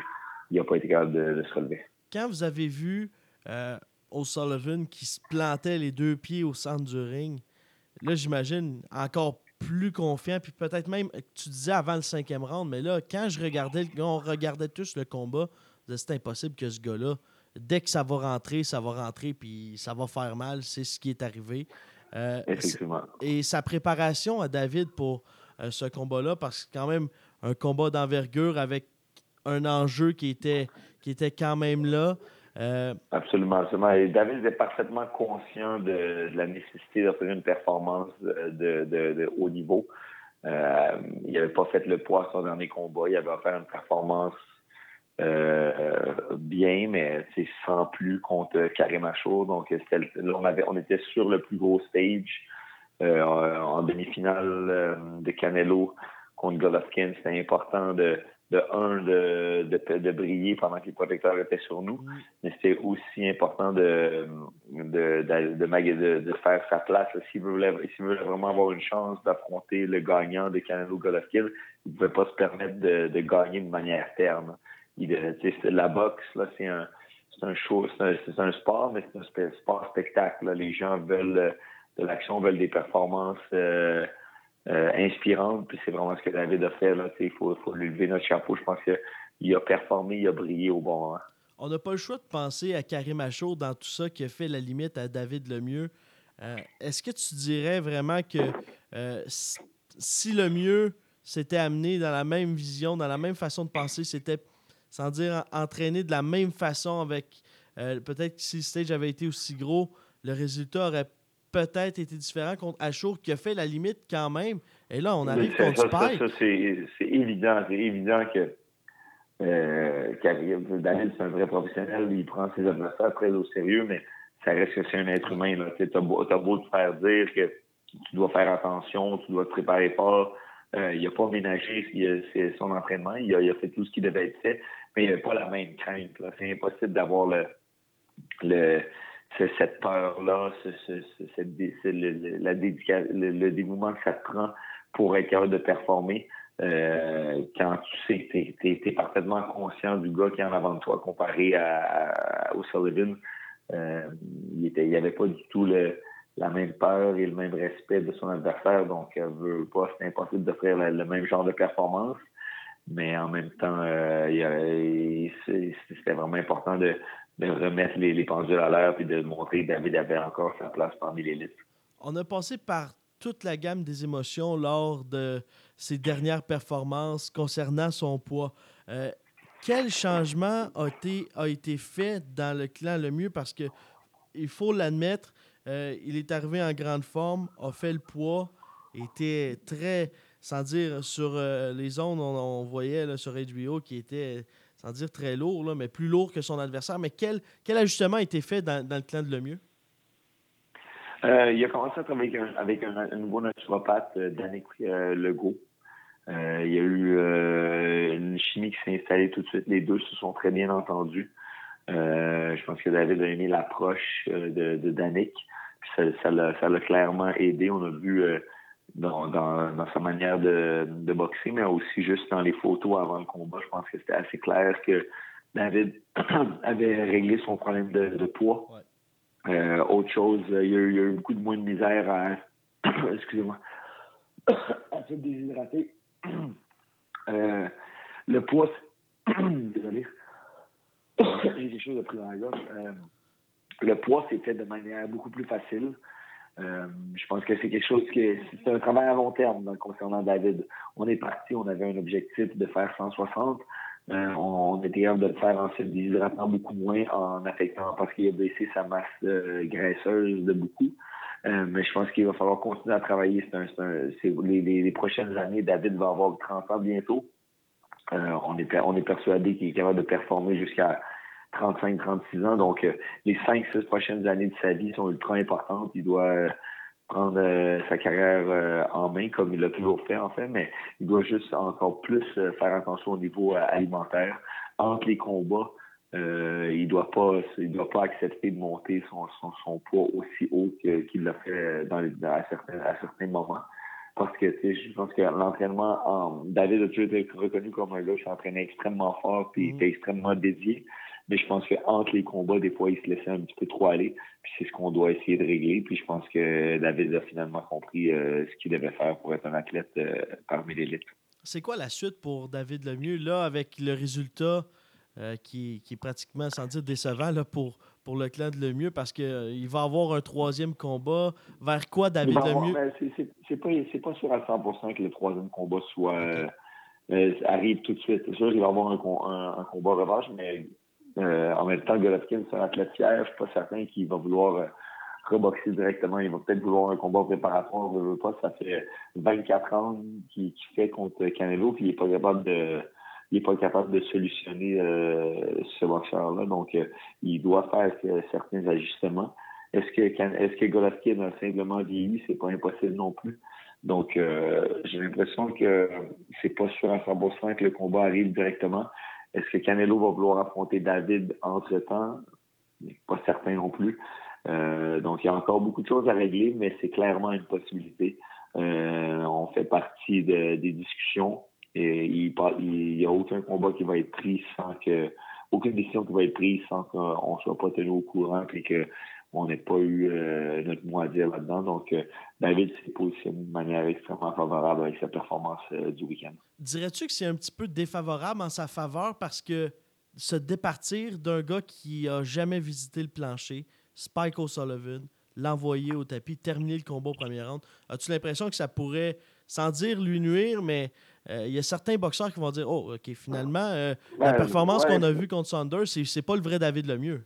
Speaker 5: il n'a pas été capable de, se relever.
Speaker 2: Quand vous avez vu euh, O'Sullivan qui se plantait les deux pieds au centre du ring, là, j'imagine encore plus confiant, puis peut-être même, tu disais avant le cinquième round, mais là, quand je regardais, on regardait tous le combat, c'était impossible que ce gars-là dès que ça va rentrer, ça va rentrer, puis ça va faire mal. C'est ce qui est arrivé.
Speaker 5: Euh, Effectivement.
Speaker 2: Et sa préparation à David pour euh, ce combat-là, parce que quand même un combat d'envergure avec un enjeu qui était, qui était quand même là.
Speaker 5: Euh, absolument, absolument. Et David est parfaitement conscient de, la nécessité d'obtenir une performance de, de, haut niveau. Il n'avait pas fait le poids à son dernier combat. Il avait offert une performance bien, mais sans plus contre Karim Achour. Donc, là, on, avait, on était sur le plus gros stage en demi-finale de Canelo contre Golovkin. C'était important de de un, de, de, briller pendant que les protecteurs étaient sur nous, mais c'était aussi important de, de, de, de, faire sa place. S'il voulait, vraiment avoir une chance d'affronter le gagnant de Canelo Golovkin, il ne pouvait pas se permettre de, gagner de manière terne. La boxe, là, c'est un, un show, c'est un, sport, mais c'est un sport spectacle. Les gens veulent de l'action, veulent des performances. Euh, euh, inspirante. Puis c'est vraiment ce que David a fait. Il faut, faut lui lever notre chapeau. Je pense qu'il a performé, il a brillé au bon moment.
Speaker 2: On n'a pas le choix de penser à Karim Achour dans tout ça qui a fait la limite à David Lemieux. Euh, Est-ce que tu dirais vraiment que euh, si Lemieux s'était amené dans la même vision, dans la même façon de penser, c'était, sans dire entraîné de la même façon avec euh, peut-être que si le stage avait été aussi gros, le résultat aurait peut-être été différent contre Achour qui a fait la limite quand même. Et là, on arrive contre Spike.
Speaker 5: Ça, c'est évident. C'est évident que euh, Daniel, c'est un vrai professionnel. Il prend ses adversaires très au sérieux, mais ça reste que c'est un être humain. Tu as, beau te faire dire que tu dois faire attention, tu dois te préparer fort. Euh, il n'a pas ménagé son entraînement. Il a, fait tout ce qui devait être fait, mais il n'a pas la même crainte. C'est impossible d'avoir cette peur-là, le, la le, dévouement que ça te prend pour être capable de performer. Euh, quand tu sais que tu es, parfaitement conscient du gars qui est en avant de toi comparé à, au Sullivan, euh, il n'y avait pas du tout la même peur et le même respect de son adversaire. Donc, euh, veut pas, c'est impossible faire le même genre de performance. Mais en même temps, euh, c'était vraiment important de, remettre les, pendules à l'heure et de montrer que David avait encore sa place parmi l'élite.
Speaker 2: On a passé par toute la gamme des émotions lors de ses dernières performances concernant son poids. Euh, quel changement a été, a été fait dans le clan le mieux? Parce que il faut l'admettre, euh, il est arrivé en grande forme, a fait le poids, était très, sans dire sur euh, les ondes, on, voyait sur HBO qui était sans dire très lourd, mais plus lourd que son adversaire. Mais quel, quel ajustement a été fait dans, le clan de Lemieux?
Speaker 5: Euh, il a commencé à travailler avec un, nouveau naturopathe, euh, euh, Legault. Euh, il y a eu une chimie qui s'est installée tout de suite. Les deux se sont très bien entendus. je pense que David a aimé l'approche de, de. Ça l'a clairement aidé. On a vu dans, dans, sa manière de, de, boxer, mais aussi juste dans les photos avant le combat. Je pense que c'était assez clair que David avait réglé son problème de, poids. Euh, autre chose, il y, a eu, il y, a eu, beaucoup de moins de misère à. Excusez-moi. à se déshydrater. Euh, le poids. Désolé. J'ai des choses de pris dans la gorge. Euh, le poids s'est fait de manière beaucoup plus facile. Euh, je pense que c'est quelque chose qui c'est un travail à long terme concernant David. On est parti, on avait un objectif de faire 160. Euh, on, était capable de le faire en se déshydratant beaucoup moins, en affectant parce qu'il a baissé sa masse euh, graisseuse de beaucoup. mais je pense qu'il va falloir continuer à travailler. C'est les, les, prochaines années, David va avoir 30 ans bientôt. on, est, on est persuadé qu'il est capable de performer jusqu'à 35-36 ans. Donc, euh, les 5-6 prochaines années de sa vie sont ultra importantes. Il doit euh, prendre euh, sa carrière en main, comme il l'a toujours fait, en fait, mais il doit juste encore plus faire attention au niveau alimentaire. Entre les combats, il ne doit, pas, il doit pas accepter de monter son, son, poids aussi haut qu'il l'a fait dans, à, certains, à certains moments parce que je pense que l'entraînement, David a toujours été reconnu comme un gars qui s'entraînait extrêmement fort et était mm-hmm. extrêmement dédié? Mais je pense qu'entre les combats, des fois, il se laissait un petit peu trop aller. Puis c'est ce qu'on doit essayer de régler. Puis je pense que David a finalement compris euh, ce qu'il devait faire pour être un athlète euh, parmi l'élite.
Speaker 2: C'est quoi la suite pour David Lemieux, là, avec le résultat qui, qui, est pratiquement, sans dire décevant, là, pour, pour le clan de Lemieux? Parce qu'il va avoir un troisième combat. Vers quoi David Lemieux?
Speaker 5: C'est pas, pas sûr à 100% que le troisième combat soit. arrive tout de suite. C'est sûr qu'il va avoir un, un, combat revanche, mais en même temps, Golovkin, c'est un athlète fier. Je suis pas certain qu'il va vouloir reboxer directement. Il va peut-être vouloir un combat préparatoire, je veux pas. Ça fait 24 ans qu'il fait contre Canelo, puis il n'est pas capable de il est pas capable de solutionner euh, ce boxeur-là. Donc, euh, il doit faire certains ajustements. Est-ce que que Golovkin a simplement vieilli? C'est pas impossible non plus. Donc, euh, j'ai l'impression que c'est pas sûr à 100% que le combat arrive directement. Est-ce que Canelo va vouloir affronter David entre-temps? Pas certain non plus. Euh, donc, il y a encore beaucoup de choses à régler, mais c'est clairement une possibilité. Euh, on fait partie des discussions et il n'y a aucun combat qui va être pris sans que, aucune décision qui va être prise sans qu'on soit pas tenu au courant et qu'on n'ait pas eu euh, notre mot à dire là-dedans. Donc, David s'est positionné de manière extrêmement favorable avec sa performance du week-end.
Speaker 2: Dirais-tu que c'est un petit peu défavorable en sa faveur parce que se départir d'un gars qui a jamais visité le plancher, Spike O'Sullivan, l'envoyer au tapis, terminer le combat au premier round. As-tu l'impression que ça pourrait, sans dire lui nuire, mais euh, il y a certains boxeurs qui vont dire Oh, OK, finalement, euh, la performance qu'on a vue contre Saunders, c'est pas le vrai David le mieux.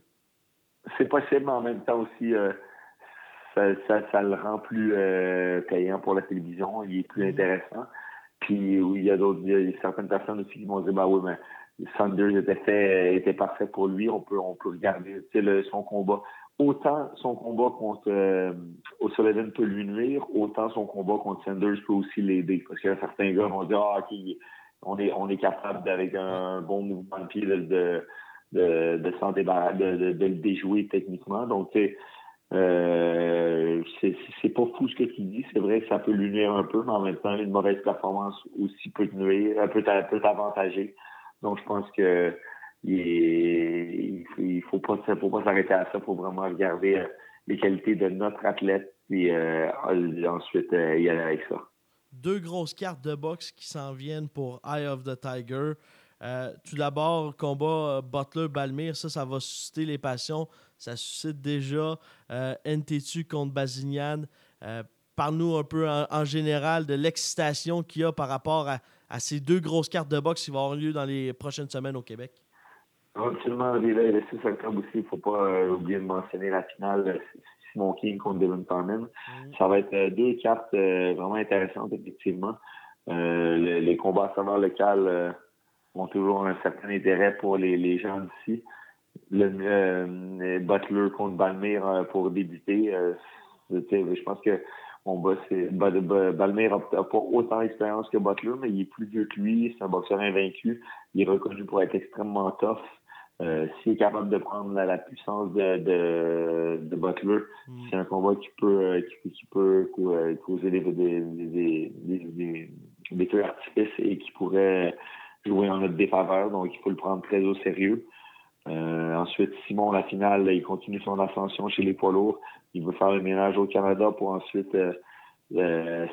Speaker 5: C'est possible, mais en même temps aussi, euh, ça, le rend plus payant pour la télévision. Il est plus mm. intéressant. Puis il y a d'autres, certaines personnes aussi qui vont dire Bah oui, mais Saunders était fait, était parfait pour lui. On peut, on peut regarder son combat autant son combat contre euh, O'Sullivan peut lui nuire, autant son combat contre Sanders peut aussi l'aider. Parce que certains gars vont dire Ah, OK, on est, on est capable, avec un bon mouvement de pied, de, de, de, de, de, le déjouer techniquement. Donc, euh, c'est pas fou ce que tu dis. C'est vrai que ça peut lui nuire un peu, mais en même temps, une mauvaise performance aussi peut te nuire, peut t'avantager. Donc, je pense que il faut pas, faut pas s'arrêter à ça. Il faut vraiment regarder euh, les qualités de notre athlète et euh, ensuite euh, y aller avec ça.
Speaker 2: Deux grosses cartes de boxe qui s'en viennent pour Eye of the Tiger. Tout d'abord, combat Butler-Balmire, ça, ça va susciter les passions. Ça suscite déjà NTT contre Bazignan. Parle-nous un peu en, général de l'excitation qu'il y a par rapport à, à, ces deux grosses cartes de boxe qui vont avoir lieu dans les prochaines semaines au Québec.
Speaker 5: Absolument, laissé ça le aussi. Il ne faut pas euh, oublier de mentionner la finale euh, Simon King contre Devin Carmen. Mm. Ça va être euh, deux cartes vraiment intéressantes, effectivement. les combats à savoir local ont toujours un certain intérêt pour les, les gens d'ici. Le Butler contre Balmire pour débuter, je pense que on Balmer n'a pas autant d'expérience que Butler, mais il est plus vieux que lui. C'est un boxeur invaincu. Il est reconnu pour être extrêmement tough. Euh, s'il est capable de prendre la, puissance de, de, de Butler, mm. c'est un combat qui peut, euh, qui, peut euh, causer des, des, des, des, des feux artifices et qui pourrait jouer en notre défaveur. Donc, il faut le prendre très au sérieux. ensuite, Simon, la finale, il continue son ascension chez les poids lourds. Il veut faire le ménage au Canada pour ensuite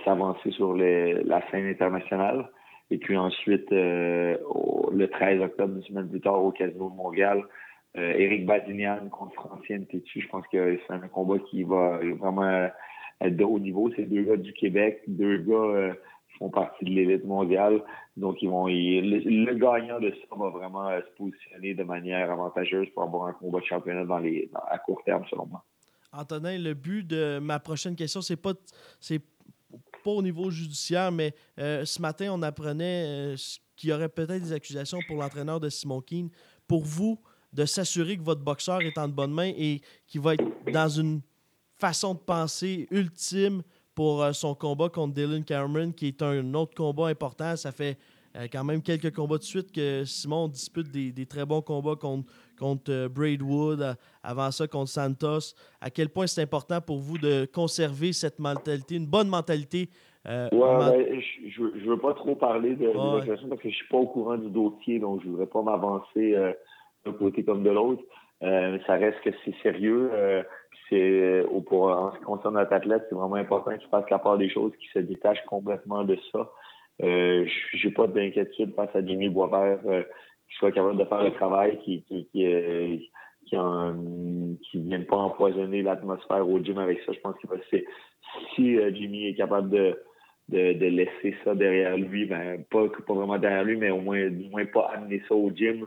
Speaker 5: s'avancer sur les, la scène internationale. Et puis ensuite, euh, le 13 octobre, une semaine plus tard, au Casino de Montréal, euh, Eric Badinian contre Francine Tétu. Je pense que c'est un combat qui va vraiment être de haut niveau. C'est deux gars du Québec, deux gars euh, font partie de l'élite mondiale. Donc, ils vont le, gagnant de ça va vraiment se positionner de manière avantageuse pour avoir un combat de championnat dans les, à court terme, selon moi.
Speaker 2: Antonin, le but de ma prochaine question, c'est pas c'est pas au niveau judiciaire, mais euh, ce matin, on apprenait euh, qu'il y aurait peut-être des accusations pour l'entraîneur de Simon Keane. Pour vous, de s'assurer que votre boxeur est en de bonnes mains et qu'il va être dans une façon de penser ultime pour euh, son combat contre Dylan Cameron, qui est un autre combat important. Ça fait quand même quelques combats de suite que Simon dispute des, très bons combats contre, contre Braidwood, avant ça contre Santos. À quel point c'est important pour vous de conserver cette mentalité, une bonne mentalité
Speaker 5: euh, ouais, je, ne veux pas trop parler de, parce que je suis pas au courant du dossier, donc je voudrais pas m'avancer euh, d'un côté comme de l'autre. Euh, ça reste que c'est sérieux. Pour en ce qui concerne notre athlète, c'est vraiment important qu'il fasse la part des choses, qui se détache complètement de ça. Euh, j'ai pas d'inquiétude face à Jimmy Boisvert qui soit capable de faire le travail, qui qui euh, vienne pas empoisonner l'atmosphère au gym avec ça. Je pense que si euh, Jimmy est capable de, de, de laisser ça derrière lui, ben pas, pas vraiment derrière lui, mais au moins du moins pas amener ça au gym.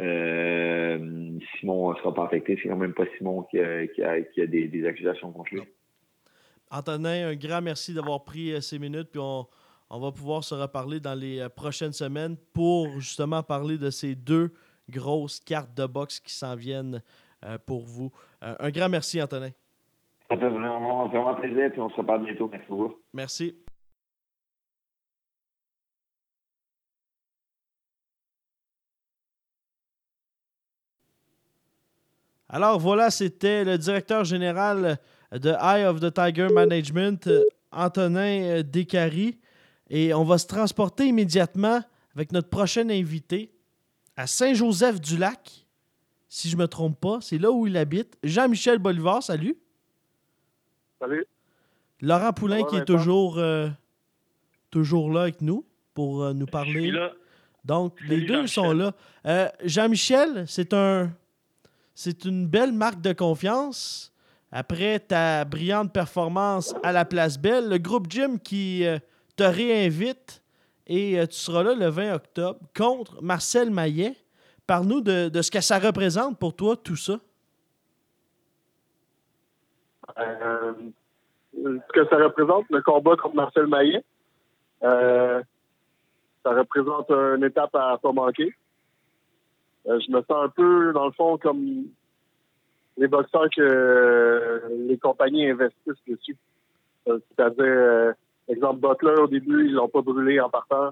Speaker 5: Euh, Simon ne sera pas affecté. C'est quand même pas Simon qui a, qui a, qui a des, des accusations contre lui.
Speaker 2: Antonin, un grand merci d'avoir pris euh, ces minutes. Puis on, on va pouvoir se reparler dans les euh, prochaines semaines pour justement parler de ces deux grosses cartes de boxe qui s'en viennent pour vous. Un grand merci, Antonin.
Speaker 5: Ça fait vraiment, vraiment plaisir, puis on se reparle bientôt. Merci beaucoup.
Speaker 2: Merci. Alors voilà, c'était le directeur général de Eye of the Tiger Management, Antonin euh, Descaries. Et on va se transporter immédiatement avec notre prochain invité à Saint-Joseph-du-Lac, si je ne me trompe pas. C'est là où il habite. Jean-Michel Bolivar, salut.
Speaker 6: Salut.
Speaker 2: Laurent Poulain qui est toujours, euh, toujours là avec nous pour euh, nous
Speaker 3: Je
Speaker 2: parler.
Speaker 3: suis là.
Speaker 2: Donc, les deux sont là. Euh, Jean-Michel, c'est un, c'est une belle marque de confiance. Après ta brillante performance à la Place Belle, le groupe Gym qui euh, te réinvite et euh, tu seras là le 20 octobre contre Marcel Maillet. Parle-nous de, de ce que ça représente pour toi, tout ça.
Speaker 6: Euh, ce que ça représente, le combat contre Marcel Maillet, ça représente une étape à pas manquer. Euh, je me sens un peu, dans le fond, comme les boxeurs que euh, les compagnies investissent dessus. Euh, C'est-à-dire, exemple, Butler, au début, ils l'ont pas brûlé en partant.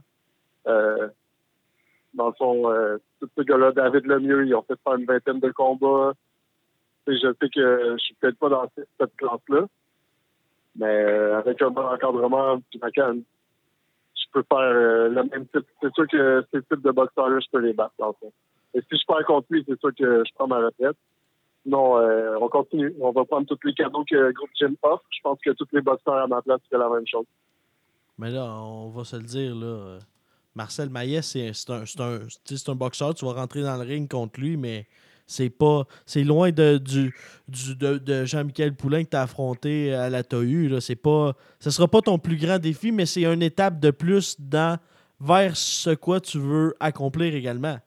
Speaker 6: Dans le fond, tous ces gars-là, David Lemieux, ils ont fait faire une vingtaine de combats. Je sais que je suis peut-être pas dans cette, classe-là, mais avec un bon encadrement, puis ma canne, je peux faire le même type. C'est sûr que ces types de boxeurs-là, je peux les battre. dans le fond. Et si je perds contre lui, c'est sûr que je prends ma retraite. Sinon, euh, on continue. On va prendre tous les cadeaux que le groupe Jim offre. Je pense que tous les boxeurs à ma place feraient la même chose.
Speaker 2: Mais là, on va se le dire, là. euh, Marcel Maillet, c'est un, un, un boxeur. Tu vas rentrer dans le ring contre lui, mais c'est pas. C'est loin de, Jean-Michel Poulain que tu as affronté à la TAU. Là. Pas. Ce sera pas ton plus grand défi, mais c'est une étape de plus dans vers ce quoi tu veux accomplir également.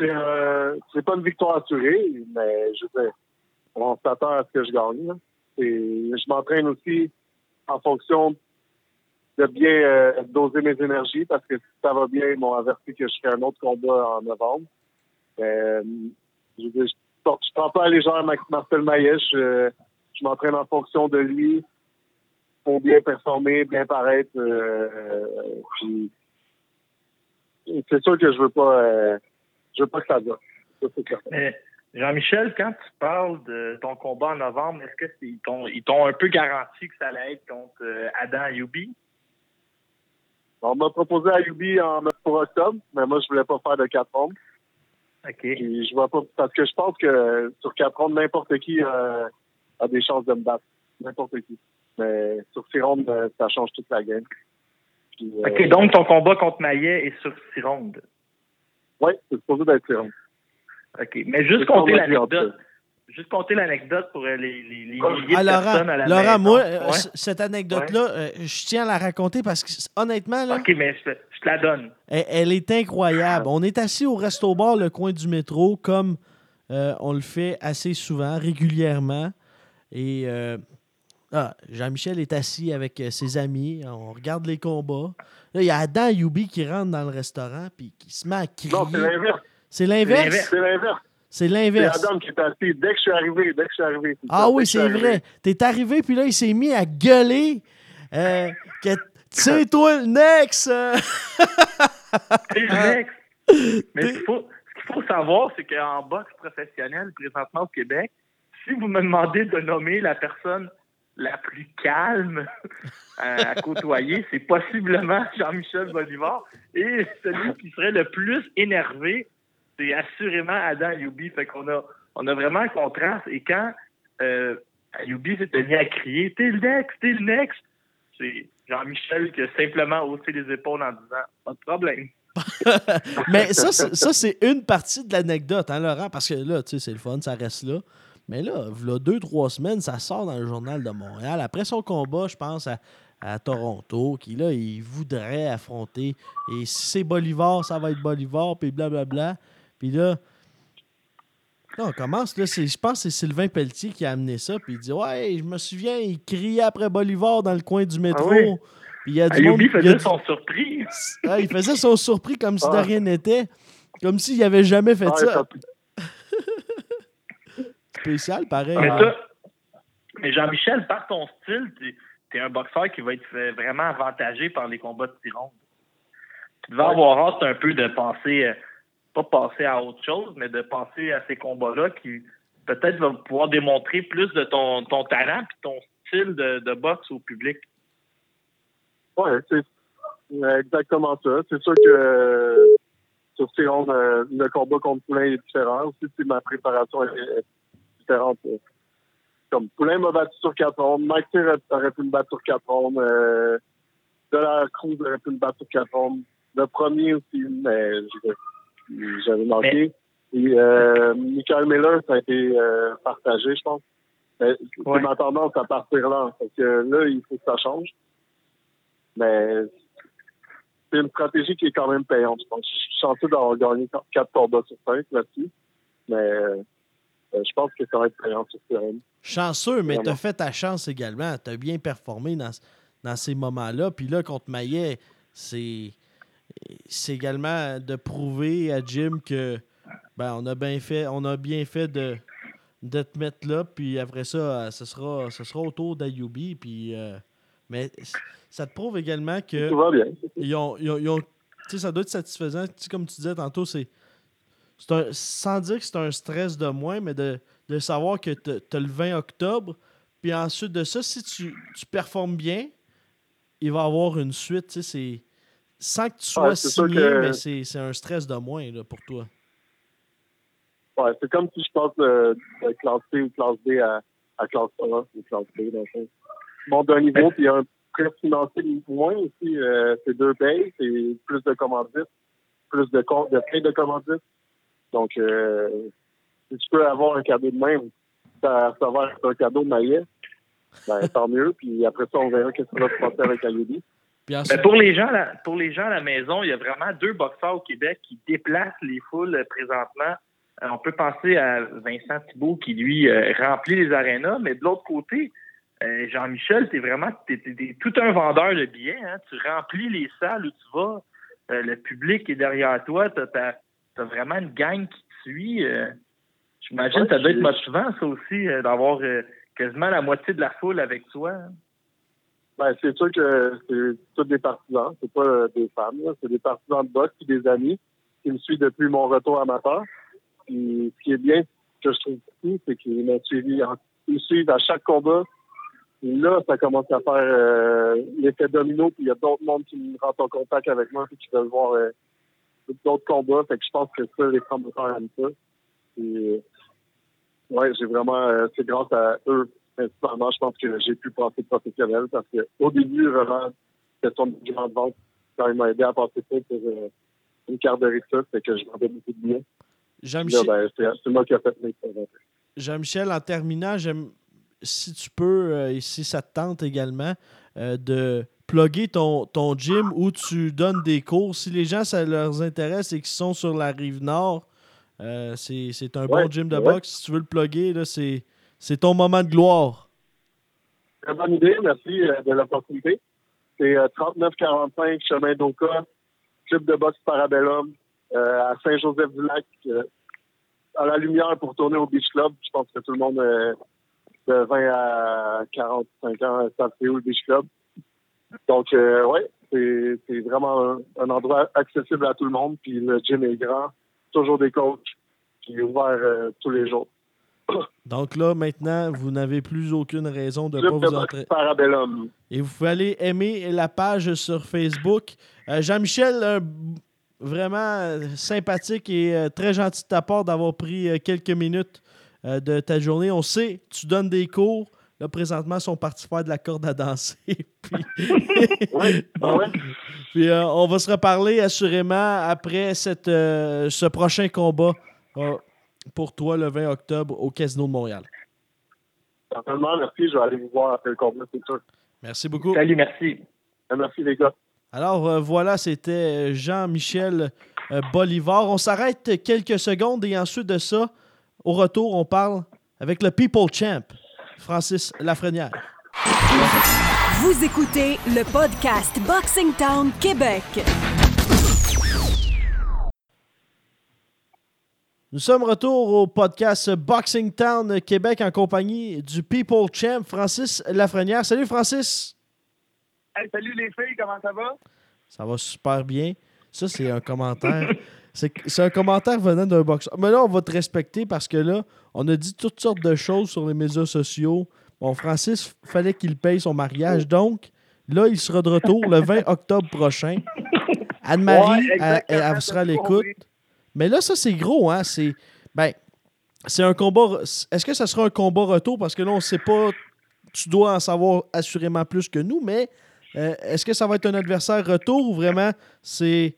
Speaker 6: Euh, c'est pas une victoire assurée, mais je dire, on s'attend à ce que je gagne. Et je m'entraîne aussi en fonction de bien euh, doser mes énergies parce que si ça va bien, ils m'ont averti que je ferai un autre combat en novembre. Euh, je, je, je prends pas à légère Marcel Maillet. Je, je m'entraîne en fonction de lui pour bien performer, bien paraître. c'est sûr que je veux pas. Je veux pas que ça dure. Ça, c'est clair.
Speaker 3: Mais Jean-Michel, quand tu parles de ton combat en novembre, est-ce que c'est- ils t'ont ils t'ont un peu garanti que ça allait être contre euh, Adam Ayoubi?
Speaker 6: On m'a proposé à Yubi en pour octobre, mais moi, je voulais pas faire de quatre rondes.
Speaker 3: OK.
Speaker 6: Puis je vois pas, parce que je pense que sur quatre rondes, n'importe qui euh, a des chances de me battre. N'importe qui. Mais sur six rondes, euh, ça change toute la game. Puis, euh,
Speaker 3: OK, donc ton combat contre Maillet est sur six rondes.
Speaker 6: Ouais, c'est supposé d'être rondes.
Speaker 3: OK. Mais juste compter l'anecdote. Juste compter l'anecdote pour euh, les, les, les milliers
Speaker 2: Ah,
Speaker 3: de
Speaker 2: Laurent,
Speaker 3: personnes à la
Speaker 2: Laurent
Speaker 3: maison.
Speaker 2: moi, euh,
Speaker 3: Ouais.
Speaker 2: cette anecdote-là, euh, je tiens à la raconter parce que, honnêtement, là,
Speaker 3: OK, mais je te, je te la donne.
Speaker 2: Elle, elle est incroyable. On est assis au resto bar, le coin du métro, comme euh, on le fait assez souvent, régulièrement. Et euh, ah, Jean-Michel est assis avec euh, ses amis. On regarde les combats. Là, il y a Adam Yubi qui rentre dans le restaurant puis qui se met à crier.
Speaker 6: Non, c'est l'inverse.
Speaker 2: C'est l'inverse?
Speaker 3: l'inverse.
Speaker 6: C'est l'inverse.
Speaker 2: C'est l'inverse.
Speaker 6: Adam qui est assis dès que je suis arrivé. Dès que je suis arrivé. ça,
Speaker 2: Ah oui, c'est vrai. T'es arrivé, puis là, il s'est mis à gueuler. euh, que c'est toi le next. euh.
Speaker 3: C'est le next. Mais ce qu'il faut, faut savoir, c'est qu'en boxe professionnelle, présentement au Québec, si vous me demandez de nommer la personne la plus calme à, à côtoyer, c'est possiblement Jean-Michel Bolivar. Et celui qui serait le plus énervé, c'est assurément Adam Ayoubi. Fait qu'on a, on a vraiment un contraste. Et quand euh, Ayoubi s'était mis à crier « T'es le next, t'es le next », c'est Jean-Michel qui a simplement haussé les épaules en disant « Pas de problème ».
Speaker 2: Mais ça, ça, c'est une partie de l'anecdote, hein, Laurent? Parce que là, tu sais, c'est le fun, ça reste là. Mais là, là, deux, trois semaines, ça sort dans le journal de Montréal. Après son combat, je pense à, à Toronto, qui là, il voudrait affronter. Et si c'est Bolivar, ça va être Bolivar, puis blablabla. Puis là, là, on commence. Là, je pense que c'est Sylvain Pelletier qui a amené ça. Puis il dit Ouais, je me souviens, il criait après Bolivar dans le coin du métro.
Speaker 3: oui.
Speaker 2: Puis il y a du monde. Il a
Speaker 3: faisait
Speaker 2: du-
Speaker 3: son surpris.
Speaker 2: Il faisait son surpris comme si de
Speaker 6: Ah.
Speaker 2: rien n'était. Comme s'il avait jamais fait
Speaker 6: Ouais,
Speaker 2: ça. Spécial, pareil.
Speaker 3: Mais
Speaker 2: hein.
Speaker 3: ça, mais Jean-Michel, par ton style, tu es un boxeur qui va être euh, vraiment avantagé par les combats de tiron. Tu devais avoir hâte un peu de penser, euh, pas passer à autre chose, mais de penser à ces combats-là qui peut-être vont pouvoir démontrer plus de ton, ton talent et ton style de, de boxe au public.
Speaker 6: Ouais, c'est exactement ça. C'est sûr que euh, sur ces rondes, le combat contre Poulain est différent. Aussi, si ma préparation est, euh, Comme Poulain m'a battu sur 4 rondes, Mike aurait pu me battre sur 4 rondes, euh, De la Cruz aurait pu me battre sur 4 rondes. Le premier aussi, mais j'avais manqué. Et euh, Michael Miller, ça a été euh, partagé, je pense. Mais C'est
Speaker 3: Ouais.
Speaker 6: ma tendance à partir là. Parce que là, il faut que ça change. Mais c'est une stratégie qui est quand même payante. Je pense. Je suis chanceux d'avoir gagné 4 combats sur 5 là-dessus. Mais je pense que ça va être payant sur.
Speaker 2: Chanceux, mais
Speaker 6: Vraiment.
Speaker 2: t'as fait ta chance également. T'as bien performé dans, dans ces moments-là. Puis là, contre Maillet, c'est c'est également de prouver à Jim que ben, on a bien fait, on a bien fait de, de te mettre là. Puis après ça, euh, ce sera, ce sera autour d'Ayubi. Puis euh, mais ça te prouve également que
Speaker 6: Tout va bien.
Speaker 2: ils ont, ils ont- ils ont- tu ça doit être satisfaisant. Tu comme tu disais tantôt, c'est. C'est un- sans dire que c'est un stress de moins, mais de, de savoir que tu as le 20 octobre. Puis ensuite de ça, si tu, tu performes bien, il va y avoir une suite. c'est- Sans que tu sois
Speaker 6: Ouais,
Speaker 2: signé,
Speaker 6: que-
Speaker 2: mais c'est un stress de moins là, pour toi.
Speaker 6: Ouais, c'est comme si je passe de, de classe C ou classe B à, à classe A ou classe B, dans le monte d'un niveau, puis il y a un prêt financier moins aussi. Euh, c'est deux payes, c'est plus de commandites, plus de, com- de prêts de commandites. Donc, euh, si tu peux avoir un cadeau de même, ça, ça va être un cadeau de maillet, ben, tant mieux. Puis après ça, on verra qu'est-ce qui va se passer avec Ayudi.
Speaker 3: Ben, pour, les gens, là- pour les gens à la maison, il y a vraiment deux boxeurs au Québec qui déplacent les foules présentement. Euh, on peut penser à Vincent Thibault qui, lui, euh, remplit les arénas, mais de l'autre côté, euh, Jean-Michel, t'es vraiment t'es, t'es- t'es tout un vendeur de billets. Hein? Tu remplis les salles où tu vas. Euh, le public est derrière toi. Tu as, vraiment une gang qui te suit. Euh, J'imagine que ça doit être motivant, ça aussi, euh, d'avoir euh, quasiment la moitié de la foule avec toi. hein.
Speaker 6: Ben, c'est sûr que c'est tous des partisans, c'est pas des là. c'est des partisans de boxe et des amis qui me suivent depuis mon retour amateur. Puis ce qui est bien, que je trouve ici, c'est qu'ils m'ont suivi, en- ils me suivent à chaque combat. Puis là, ça commence à faire euh, l'effet domino, puis il y a d'autres mondes qui me rentrent en contact avec moi, puis qui veulent voir euh, d'autres combats. Fait que je pense que ça, les promoteurs aiment ça. Euh, ouais, j'ai vraiment, euh, c'est grâce à eux principalement, je pense que j'ai pu passer professionnel parce qu'au début, vraiment, c'était son argument de vente quand il m'a aidé à passer ça pour euh, une carte de Rixa, c'est que je vendais beaucoup de billets.
Speaker 2: Jean-Michel,
Speaker 6: ben, c'est c'est moi qui ai fait mes.
Speaker 2: Jean-Michel, en terminant, j'aime si tu peux, euh, et si ça te tente également, euh, de plugger ton, ton gym où tu donnes des cours. Si les gens, ça leur intéresse et qu'ils sont sur la rive nord, euh, c'est un
Speaker 6: Ouais,
Speaker 2: bon gym de
Speaker 6: ouais.
Speaker 2: boxe. Si tu veux le plugger, c'est ton moment de gloire.
Speaker 6: Très bonne idée, merci euh, de l'opportunité. C'est euh, 3945 chemin d'Oka, club de boxe Parabellum, euh, à Saint-Joseph-du-Lac, à la lumière pour tourner au Beach Club. Je pense que tout le monde de 20 à 45 ans savent c'est où le Beach Club? Donc, euh, ouais, c'est vraiment un, un endroit accessible à tout le monde. Puis le gym est grand, toujours des coachs, puis ouvert euh, tous les jours.
Speaker 2: Donc là, maintenant, vous n'avez plus aucune raison de ne pas vous entraîner.
Speaker 6: Parabellum.
Speaker 2: Et vous pouvez aller aimer la page sur Facebook. Euh, Jean-Michel, vraiment euh, sympathique et très gentil de ta part d'avoir pris quelques minutes de ta journée. On sait, tu donnes des cours. Là, présentement, ils sont partis faire de la corde à danser. Puis-
Speaker 6: Oui, ah ouais.
Speaker 2: Puis euh, on va se reparler assurément après cette, euh, ce prochain combat euh, pour toi le 20 octobre au Casino de Montréal.
Speaker 6: Certainement, merci. Je vais aller vous voir après le combat, c'est sûr.
Speaker 2: Merci beaucoup.
Speaker 7: Salut, merci.
Speaker 6: Merci, les gars.
Speaker 2: Alors euh, voilà, c'était Jean-Michel Bolivar. On s'arrête quelques secondes et ensuite de ça, au retour, on parle avec le People Champ, Francis Lafrenière.
Speaker 4: Vous écoutez le podcast Boxing Town Québec.
Speaker 2: Nous sommes retour au podcast Boxing Town Québec en compagnie du People Champ, Francis Lafrenière. Salut Francis!
Speaker 7: Hey, salut les filles, comment ça va?
Speaker 2: Ça va super bien. Ça, c'est un commentaire. C'est un commentaire venant d'un boxeur. Mais là, on va te respecter parce que là, on a dit toutes sortes de choses sur les médias sociaux. Bon, Francis, fallait qu'il paye son mariage. Donc, là, il sera de retour le 20 octobre prochain. Anne-Marie,
Speaker 7: Ouais,
Speaker 2: elle, elle- elle
Speaker 7: exactement,
Speaker 2: sera à l'écoute. Mais là, ça, c'est gros, hein? C'est. Ben, c'est un combat. Est-ce que ça sera un combat retour? Parce que là, on ne sait pas. Tu dois en savoir assurément plus que nous, mais euh, est-ce que ça va être un adversaire retour ou vraiment c'est.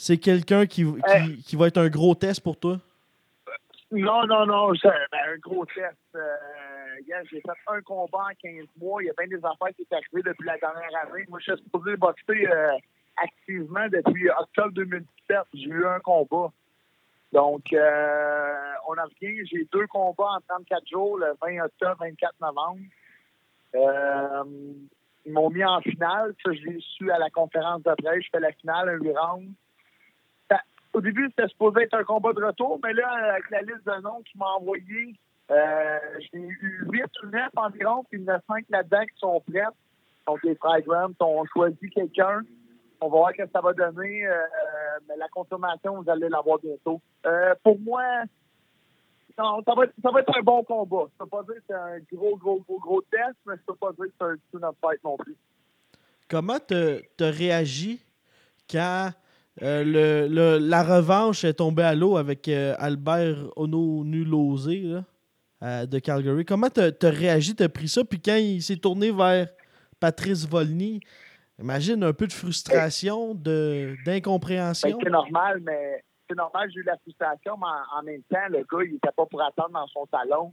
Speaker 2: C'est quelqu'un qui, qui, qui va être un gros test pour toi?
Speaker 7: Non, non, non, c'est ben, un gros test. Euh, j'ai fait un combat en 15 mois. Il y a bien des affaires qui sont arrivées depuis la dernière année. Moi, je suis supposé boxer euh, activement depuis octobre 2017. J'ai eu un combat. Donc, euh, on a rien. J'ai deux combats en 34 jours, le 20 octobre, 24 novembre. Euh, ils m'ont mis en finale. Ça, je l'ai su à la conférence de presse. Je fais la finale, un 8 rounds. Au début, c'était supposé être un combat de retour, mais là, avec la liste de noms qu'il m'a envoyé, euh, j'ai eu 8 ou 9 environ, puis il y en a 5 là-dedans qui sont prêts. Donc, les frères Grant ont choisi quelqu'un. On va voir ce que ça va donner. euh, mais la confirmation, vous allez l'avoir bientôt. Euh, pour moi, non, ça, va être, ça va être un bon combat. Je peux pas dire que c'est un gros, gros, gros, gros test, mais je peux pas dire que c'est un tune-up fight non plus.
Speaker 2: Comment te réagis quand euh, le, le- la revanche est tombée à l'eau avec euh, Albert Ononulosé là, euh, de Calgary? Comment te, te réagis? T'as pris ça? Puis quand il s'est tourné vers Patrice Volny, imagine un peu de frustration, de,
Speaker 7: Ben,
Speaker 2: d'incompréhension.
Speaker 7: c'est normal, mais c'est normal, j'ai eu la frustration, mais en, en même temps, le gars, il était pas pour attendre dans son salon.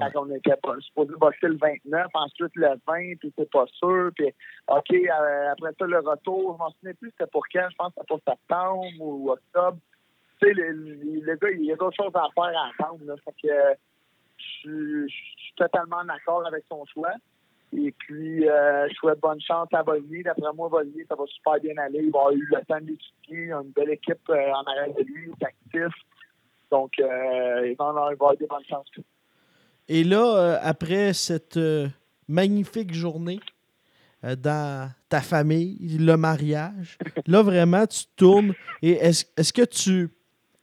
Speaker 7: Quand on était pas supposé boxer le 29, ensuite le 20, puis c'est pas sûr. Puis, OK, euh, après ça, le retour, je m'en souviens plus c'était pour quand, je pense que c'était pour septembre ou octobre. Tu sais, le, le- le gars, il y a d'autres choses à faire à attendre. Là. Fait que je suis- je suis totalement d'accord avec son choix. Et puis, euh, je souhaite bonne chance à Volney. D'après moi, Volney, ça va super bien aller. Il va avoir eu le temps d'étudier. Il a une belle équipe euh, en arrière de lui, il est actif. Donc, euh, il va il va avoir des bonnes chances.
Speaker 2: Et là, euh, après cette euh, magnifique journée euh, dans ta famille, le mariage, là, vraiment, tu tournes. Et est-ce que tu.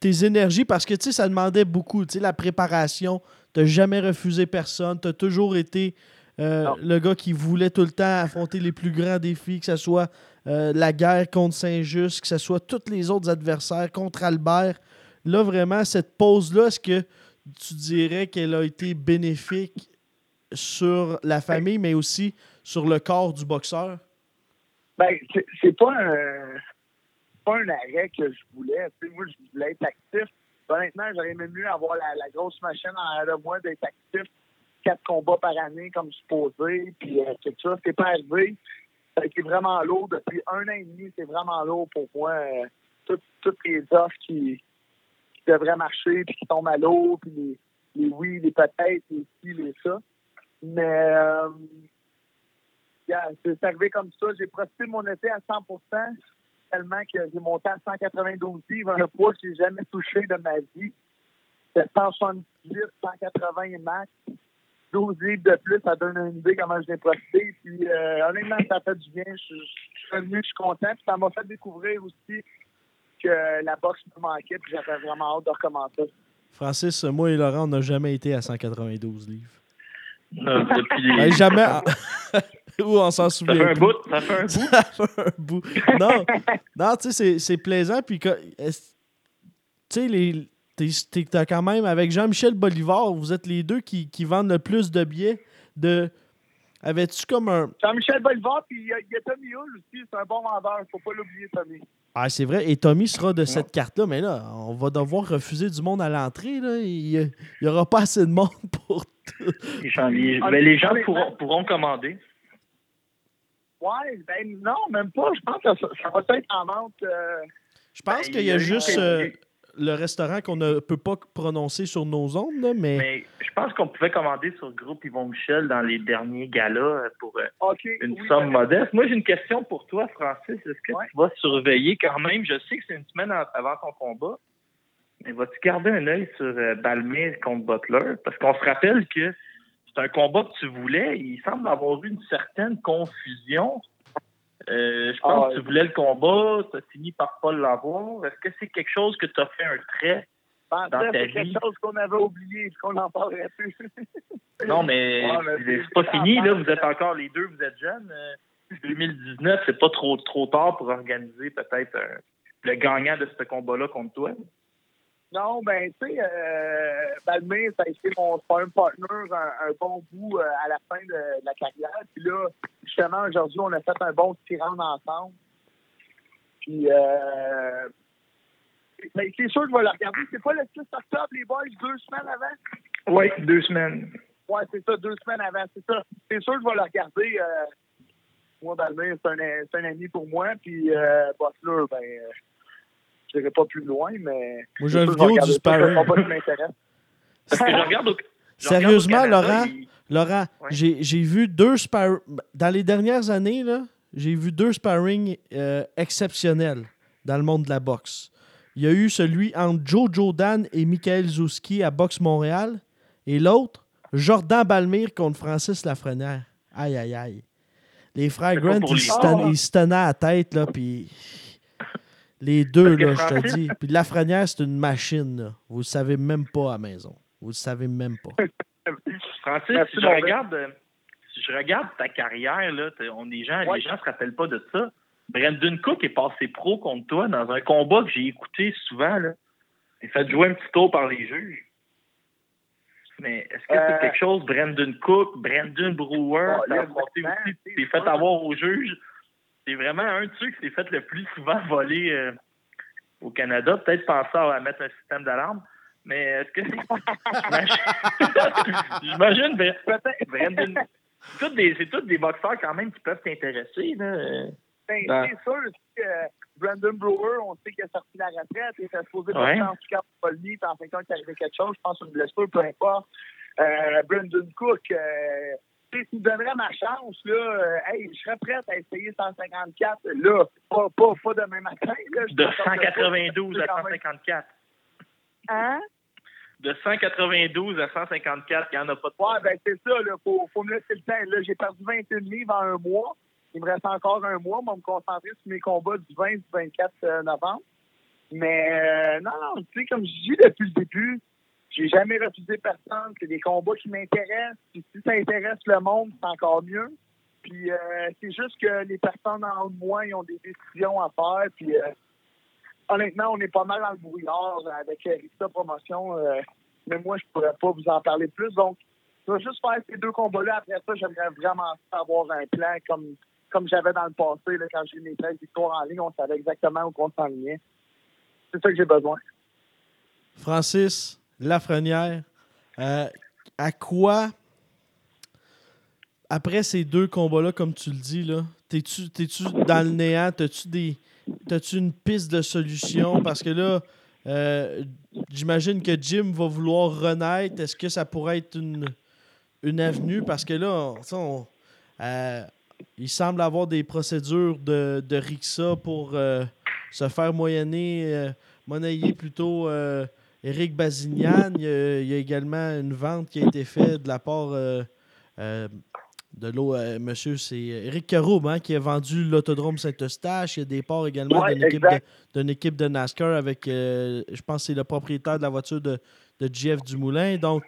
Speaker 2: Tes énergies, parce que tu sais, ça demandait beaucoup, tu sais, la préparation. Tu n'as jamais refusé personne. Tu as toujours été euh, le gars qui voulait tout le temps affronter les plus grands défis, que ce soit euh, la guerre contre Saint-Just, que ce soit tous les autres adversaires contre Albert. Là, vraiment, cette pause-là, est-ce que tu dirais qu'elle a été bénéfique sur la famille, mais aussi sur le corps du boxeur?
Speaker 7: Ben, c'est- pas un, pas un arrêt que je voulais. Moi, je voulais être actif. Honnêtement, j'aurais aimé mieux avoir la, la grosse machine en arrière de moi, d'être actif quatre combats par année comme supposé, puis euh, tout ça. C'est pas arrivé. Ça a été vraiment lourd. Depuis un an et demi, c'est vraiment lourd pour moi. Euh, toutes, toutes les offres qui devraient marcher, puis qui tombent à l'eau, puis les, les oui, les peut-être, les ci, les ça. Mais euh, c'est arrivé comme ça. J'ai profité de mon été à 100% tellement que j'ai monté à 192 livres, un poids que j'ai jamais touché de ma vie. C'était 178, 180 max. 12 livres de plus, ça donne une idée comment je l'ai profité. Puis, euh, honnêtement, ça fait du bien. Je, je suis revenu, je suis content. Puis, ça m'a fait découvrir aussi que la boxe me manquait. Puis, j'avais vraiment hâte de recommencer.
Speaker 2: Francis, moi et Laurent, on n'a jamais été à 192 livres.
Speaker 3: Euh, depuis
Speaker 2: Ben, jamais. Ou on s'en
Speaker 3: Ça
Speaker 2: souvient.
Speaker 3: fait un bout, ça fait un bout.
Speaker 2: Ça fait un bout. Non, non tu sais, c'est- c'est plaisant. Puis, tu sais, les- t'es- t'es- t'as quand même, avec Jean-Michel Bolivar, vous êtes les deux qui, qui vendent le plus de billets de, avais-tu comme un.
Speaker 7: Jean-Michel Bolivar, puis il y, a- il y a Tommy Hull aussi. C'est un bon vendeur. faut pas l'oublier, Tommy.
Speaker 2: Ah, c'est vrai. Et Tommy sera de cette carte-là, mais là, on va devoir refuser du monde à l'entrée. là. Il n'y aura pas assez de monde pour tout.
Speaker 3: Les gens, les- ben, les gens pourront, pourront commander.
Speaker 7: Ouais, ben non, même pas. Je pense que ça, ça va être en vente. euh,
Speaker 2: Je pense
Speaker 3: Ben,
Speaker 2: qu'il y a juste euh, le restaurant qu'on ne peut pas prononcer sur nos ondes, là, mais,
Speaker 3: Mais je pense qu'on pouvait commander sur le groupe Yvon Michel dans les derniers galas euh, pour euh, une
Speaker 7: oui,
Speaker 3: somme
Speaker 7: ben,
Speaker 3: modeste. Moi, j'ai une question pour toi, Francis. Est-ce que
Speaker 7: Ouais.
Speaker 3: tu vas surveiller quand même? Je sais que c'est une semaine avant ton combat, mais vas-tu garder un œil sur euh, Balmer contre Butler? Parce qu'on se rappelle que c'est un combat que tu voulais. Il semble avoir eu une certaine confusion. Euh, je pense
Speaker 7: Ah,
Speaker 3: que tu voulais le combat, tu as fini par pas l'avoir. Est-ce que c'est quelque chose que tu as fait un trait? dans ta
Speaker 7: c'est
Speaker 3: vie?
Speaker 7: quelque chose qu'on avait oublié, qu'on n'en parlerait plus.
Speaker 3: Non, mais
Speaker 7: Ouais, mais
Speaker 3: c'est
Speaker 7: c'est-
Speaker 3: pas
Speaker 7: c'est
Speaker 3: fini, là. Vous êtes
Speaker 7: euh,
Speaker 3: encore les deux, vous êtes jeunes. Euh, 2019, c'est pas trop trop tard pour organiser peut-être un- le gagnant de ce combat-là contre toi.
Speaker 7: Non, ben, tu sais, euh, Balmer, ça a été mon sparring partner un, un bon bout euh, à la fin de, de la carrière. Puis là, justement, aujourd'hui, on a fait un bon tirant ensemble. Puis, euh, ben, c'est sûr que je vais le regarder. C'est pas le 6 octobre, les boys, deux semaines avant?
Speaker 3: Oui, deux semaines.
Speaker 7: Ouais, c'est ça, deux semaines avant, c'est ça. C'est sûr que je vais le regarder. euh, moi, Balmer, c'est un, un ami pour moi. Puis, euh, Butler, ben, euh, je n'irai pas plus loin, mais.
Speaker 2: moi, j'ai une vidéo du sparring.
Speaker 3: Parce que je regarde au, je
Speaker 2: Sérieusement,
Speaker 3: regarde au Canada,
Speaker 2: Laurent? Laurent,
Speaker 3: Ouais.
Speaker 2: j'ai vu deux sparring. Dans les dernières années, là, j'ai vu deux sparring euh, exceptionnels dans le monde de la boxe. Il y a eu celui entre Joe Jordan et Michael Zouski à Boxe Montréal. Et l'autre, Jordan Balmire contre Francis Lafrenière. Aïe, aïe, aïe. Les frères Grant,
Speaker 3: pour
Speaker 2: ils,
Speaker 3: les-
Speaker 2: se tenaient- ils se tenaient à la tête, là, puis... Les deux, là, je te dis. Puis Lafrenière, c'est une machine, là. Vous le savez même pas à la maison. Vous le savez même pas.
Speaker 3: Francis,
Speaker 7: Merci,
Speaker 3: si je regarde, euh, si je regarde ta carrière, là, on, les gens,
Speaker 7: Ouais.
Speaker 3: les gens se rappellent pas de ça. Brandon Cook est passé pro contre toi dans un combat que j'ai écouté souvent. Là. Il fait jouer un petit tour par les juges. Mais est-ce que
Speaker 7: Euh,
Speaker 3: c'est quelque chose, Brandon Cook, Brandon Brewer,
Speaker 7: Oh,
Speaker 3: t'as fait avoir aux juges. C'est vraiment un de ceux qui s'est fait le plus souvent voler euh, au Canada. Peut-être penser à mettre un système d'alarme. Mais est-ce que c'est. J'imagine, ben,
Speaker 7: Peut-être.
Speaker 3: Brandon. C'est tous des, boxeurs quand même qui peuvent t'intéresser.
Speaker 7: Ben,
Speaker 3: Ben.
Speaker 7: C'est sûr que Brandon Brewer, on sait qu'il a sorti la retraite, il était supposé
Speaker 3: Ouais.
Speaker 7: en tout cas pour Paul puis en fin de compte, il arrivé quelque chose, je pense une blessure, peu importe. Euh, Brandon Cook, euh, tu sais, s'il me donnerait ma chance, là, euh, hey, je serais prête à essayer 154, là, pas, pas, pas demain matin. Là,
Speaker 3: De
Speaker 7: pense que
Speaker 3: 192 à
Speaker 7: c'est quand même-
Speaker 3: 154.
Speaker 7: Hein?
Speaker 3: De 192 à 154, il n'y en a pas de
Speaker 7: Ouais, ben c'est ça, là, faut, faut me laisser le temps. Là, j'ai perdu 21 livres en un mois. Il me reste encore un mois. Moi, me concentrer sur mes combats du 20 du 24 euh, novembre. Mais euh, non, non, tu sais, comme je dis depuis le début, j'ai jamais refusé personne. C'est des combats qui m'intéressent. Si ça intéresse le monde, c'est encore mieux. Puis euh, c'est juste que les personnes en haut de moi, ont des décisions à faire. Puis euh, honnêtement, on est pas mal dans le brouillard avec Rita Promotion. euh, mais moi, je pourrais pas vous en parler plus. Donc, je vais juste faire ces deux combats-là. Après ça, j'aimerais vraiment avoir un plan comme, comme j'avais dans le passé. Quand j'ai mes 13 victoires en ligne, on savait exactement où on s'enlignait. C'est ça que j'ai besoin.
Speaker 2: Francis? Lafrenière, euh, à quoi, après ces deux combats-là, comme tu le dis, là, t'es-tu, t'es-tu dans le néant? T'as-tu, des, t'as-tu une piste de solution? Parce que là, euh, j'imagine que Jim va vouloir renaître. Est-ce que ça pourrait être une, une avenue? Parce que là, euh, il semble avoir des procédures de, de RIXA pour euh, se faire moyenner, monnayer plutôt Eric Bazignan. Il y, a, il y a également une vente qui a été faite de la part euh, euh, de l'eau, euh, monsieur, c'est Eric Caroub hein, qui a vendu l'autodrome Saint-Eustache. Il y a des parts également
Speaker 7: Ouais,
Speaker 2: d'une équipe, de, d'une équipe de NASCAR avec, euh, je pense que c'est le propriétaire de la voiture de, de JF Dumoulin. Donc,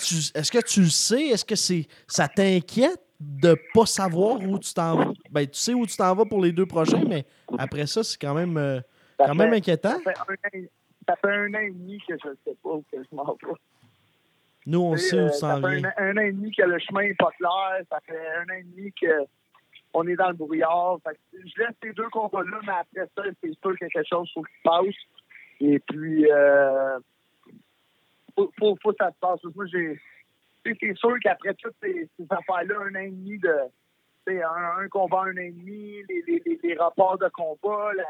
Speaker 2: tu- est-ce que tu le sais? Est-ce que c'est ça t'inquiète de pas savoir où tu t'en vas? Ben, tu sais où tu t'en vas pour les deux prochains, mais après ça, c'est quand même, quand inquiétant.
Speaker 7: Ça fait, un an, ça fait un an et demi que je ne sais pas où que je m'en vais.
Speaker 2: Nous, on sait où
Speaker 7: euh, ça
Speaker 2: s'en
Speaker 7: fait
Speaker 2: viens.
Speaker 7: un, un an et demi que le chemin n'est pas clair. Ça fait un an et demi qu'on est dans le brouillard. Fait que je laisse ces deux combats-là, mais après ça, c'est sûr que quelque chose faut qu'il se passe. Et puis, euh, faut, faut, faut que ça se passe. Moi, j'ai. C'est sûr qu'après toutes ces, ces affaires-là, un an et demi de. Un, un combat, un an et demi, les, les, les, les rapports de combat, la,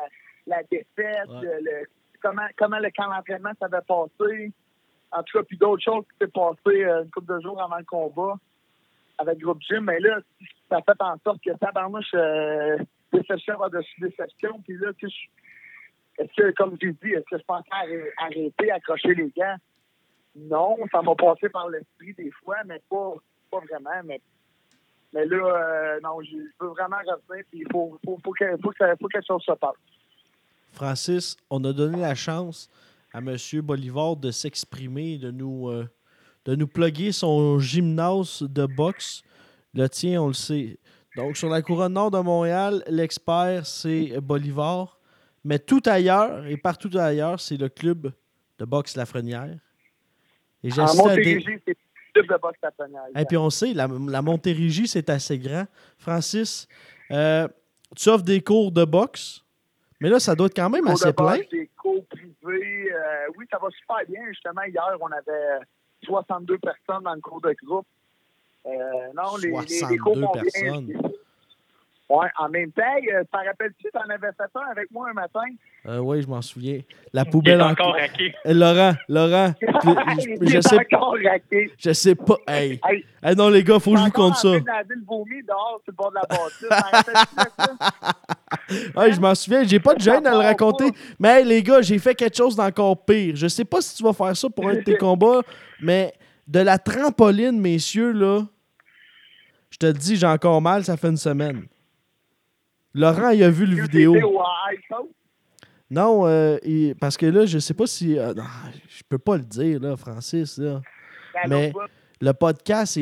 Speaker 7: la défaite,
Speaker 2: Ouais.
Speaker 7: le- comment, comment le camp d'entraînement s'avait passé. En tout cas, puis d'autres choses qui s'est passé euh, une couple de jours avant le combat avec Groupe Gym. Mais là, ça fait en sorte que tabarnouche, euh, déception par-dessus déception. Puis là, est-ce que, comme j'ai dit, est-ce que je pensais arrê- arrêter, accrocher les gants? Non, ça m'a passé par l'esprit des fois, mais pas, pas vraiment. Mais, mais là, euh, non, je veux vraiment revenir, puis il faut, faut, que, faut, que, faut que quelque chose se passe.
Speaker 2: Francis, on a donné la chance à M. Bolivar de s'exprimer, de nous, euh, de nous plugger son gymnase de boxe. Le tien, on le sait. Donc, sur la couronne nord de Montréal, l'expert, c'est Bolivar. Mais tout ailleurs et partout ailleurs, c'est le club de boxe Lafrenière. Et à des-
Speaker 7: Montérégie, c'est le club de boxe national.
Speaker 2: et puis on sait, la, la Montérégie, c'est assez grand. Francis, euh, tu offres des cours de boxe, mais là, ça doit être quand même assez plein.
Speaker 7: des cours privés. euh, oui, ça va super bien. Justement, hier, on avait 62 personnes dans le cours de groupe. Euh, non, les, les, les cours
Speaker 2: 62
Speaker 7: vont bien. Oui, en même temps, euh, t'en rappelles-tu, t'en avais fait un avec moi un matin?
Speaker 2: Euh, oui, je m'en souviens. La poubelle en
Speaker 3: encore raqué.
Speaker 2: Laurent, Laurent, je, sais,
Speaker 7: encore raqué.
Speaker 2: je sais pas. Hey.
Speaker 7: Hey,
Speaker 2: Hey, non, les gars, faut que je vous compte ça.
Speaker 7: vomi dehors sur le bord de la bâtisse.
Speaker 2: Ouais, je m'en souviens. J'ai pas de gêne à le raconter. Mais hey, les gars, j'ai fait quelque chose d'encore pire. Je sais pas si tu vas faire ça pour un de tes combats, mais de la trampoline, messieurs, là, je te le dis, j'ai encore mal, ça fait une semaine. Laurent, il a vu le vidéo. Non, euh, il- parce que là, je sais pas si. euh, non, je peux pas le dire, là, Francis. Là. Mais-. Le podcast,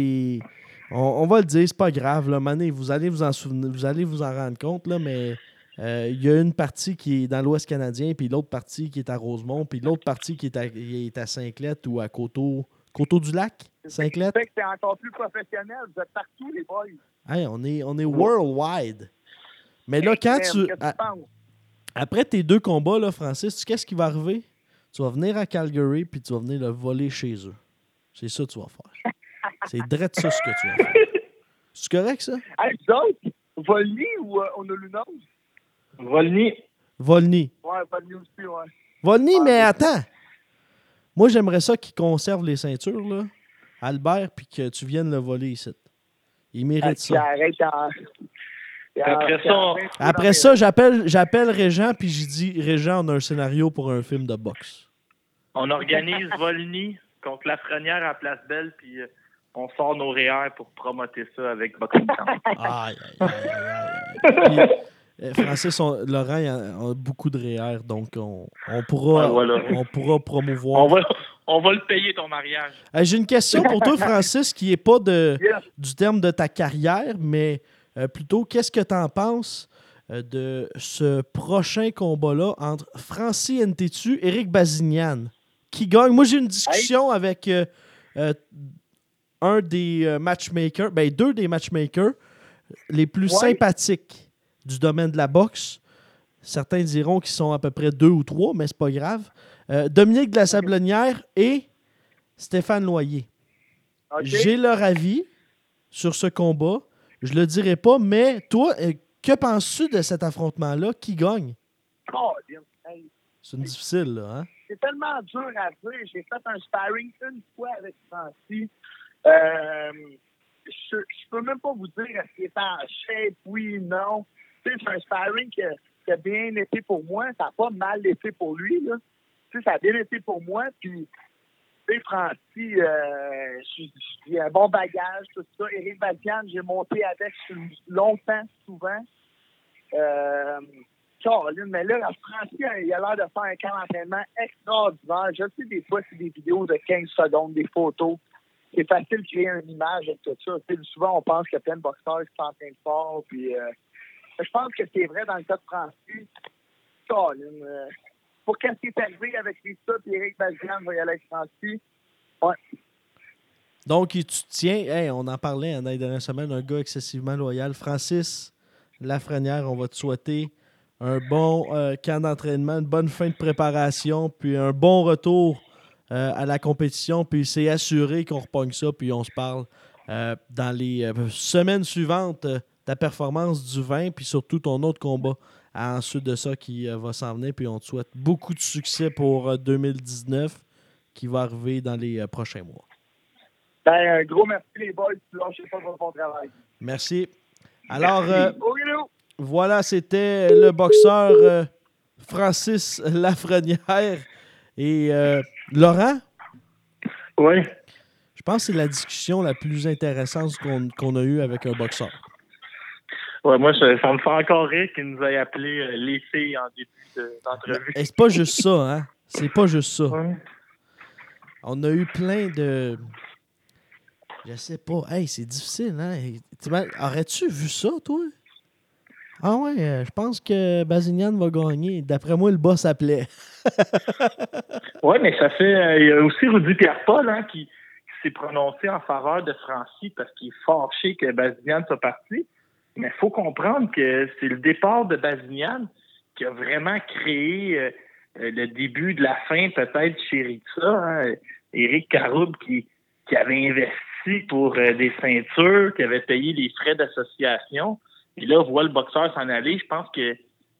Speaker 2: on, on va le dire, c'est pas grave. Là, Mané, vous allez vous en souvenir, vous allez vous en rendre compte, là, mais euh, il y a une partie qui est dans l'Ouest canadien, puis l'autre partie qui est à Rosemont, puis l'autre partie qui est à, qui est à Saint-Clette ou à Coteau, Coteau du Lac, Saint-Clette.
Speaker 7: C'est encore plus professionnel. Vous êtes partout, les boys.
Speaker 2: Hey, on est, on est worldwide. Mais là, quand
Speaker 7: Hey,
Speaker 2: tu. à- après tes deux combats, là, Francis, qu'est-ce qui va arriver? Tu vas venir à Calgary, puis tu vas venir le voler chez eux. C'est ça que tu vas faire. C'est direct ça ce que tu vas faire. C'est correct, ça?
Speaker 7: Hey, autres, Volny ou euh, Honolulu?
Speaker 3: Volny,
Speaker 2: Volny.
Speaker 7: Ouais, Volny aussi, ouais.
Speaker 2: Volny,
Speaker 7: Ah,
Speaker 2: mais
Speaker 7: mais-
Speaker 2: attends. Moi, j'aimerais ça qu'il conserve les ceintures, là. Albert, puis que tu viennes le voler ici. Il mérite
Speaker 7: Hey,
Speaker 2: ça.
Speaker 7: arrête en-
Speaker 3: Après ça,
Speaker 2: Après ça, j'appelle j'appelle Régent, puis j'ai dit Régent, on a un scénario pour un film de boxe.
Speaker 3: on organise Volny contre Lafrenière à Place Belle, puis euh, on sort nos REER pour promoter ça avec Boxing Town.
Speaker 2: Aïe, aïe, aïe, aïe, aïe. Puis, euh, Francis, on- Laurent il a, a beaucoup de REER, donc on, on pourra,
Speaker 3: voilà.
Speaker 2: on pourra promouvoir.
Speaker 3: On va, on va le payer ton mariage.
Speaker 2: Euh, J'ai une question pour toi, Francis, qui n'est pas de,
Speaker 7: Yes.
Speaker 2: du terme de ta carrière, mais euh, plutôt, qu'est-ce que tu en penses euh, de ce prochain combat-là entre Francis Ntetu et Eric Bazignan? Qui gagne? Moi, j'ai une discussion avec euh, un des matchmakers, ben deux des matchmakers les plus
Speaker 7: Ouais.
Speaker 2: sympathiques du domaine de la boxe. Certains diront qu'ils sont à peu près deux ou trois, mais c'est pas grave. Euh, Dominique de la Sablonnière et Stéphane Loyer. J'ai leur avis sur ce combat. Je le dirai pas, mais toi, euh, que penses-tu de cet affrontement-là? Qui gagne?
Speaker 7: Hey,
Speaker 2: C'est une difficile, là. Hein?
Speaker 7: C'est tellement dur à dire. J'ai fait un sparring une fois avec Francis. Euh, je, je peux même pas vous dire est-ce qu'il est en shape, oui, non. Tu sais, c'est un sparring qui a, qui a bien été pour moi. Ça n'a pas mal été pour lui. Là. Tu sais, ça a bien été pour moi. Puis, sais, Francis, euh, j'ai- un bon bagage, tout ça. Éric Balkan, j'ai monté avec longtemps, souvent. Euh, mais là, Francis, il a l'air de faire un camp d'entraînement extraordinaire. Je sais, des fois, c'est des vidéos de 15 secondes, des photos. C'est facile de créer une image avec tout ça. Souvent, on pense qu'il y a plein de boxeurs qui s'entraînent fort. Puis, euh, je pense que c'est vrai dans le cas de Francis. Caroline, euh, pour qu'est-ce qui est arrivé avec Rita et Eric y aller avec Francis. Ouais.
Speaker 2: Donc, tu tiens, on en parlait dans les dernières semaines, un gars excessivement loyal. Francis Lafrenière, on va te souhaiter un bon euh, camp d'entraînement, une bonne fin de préparation, puis un bon retour euh, à la compétition. Puis c'est assuré qu'on repogne ça, puis on se parle euh, dans les semaines suivantes ta performance du 20, puis surtout ton autre combat ensuite de ça qui va s'en venir. Puis on te souhaite beaucoup de succès pour 2019 qui va arriver dans les prochains mois.
Speaker 6: Ben, un gros merci les boys, lâchez pas votre bon travail.
Speaker 2: Merci. Alors, voilà, c'était le boxeur euh, Francis Lafrenière. Et euh, Laurent?
Speaker 3: Oui.
Speaker 2: Je pense que c'est la discussion la plus intéressante qu'on a eue avec un boxeur.
Speaker 3: Ouais, moi, ça, me fait encore rire qu'il nous ait appelé euh, les filles en début d'entrevue.
Speaker 2: Et c'est pas juste ça, hein? C'est pas juste ça. On a eu plein de. Je sais pas. Hey, c'est difficile, hein? Aurais-tu vu ça, toi? Ah ouais, euh, je pense que Bazignan va gagner. D'après moi, le boss s'appelait.
Speaker 3: oui, mais ça fait. Euh, il y a aussi Rudy Pierre-Paul hein, qui, s'est prononcé en faveur de Francis parce qu'il est fâché que Bazignan soit parti. Mais il faut comprendre que c'est le départ de Bazignan qui a vraiment créé euh, le début de la fin, peut-être, chez Rixa. Hein. Éric Caroub qui, qui avait investi pour des ceintures, qui avait payé les frais d'association. Et là, voit le boxeur s'en aller. Je pense que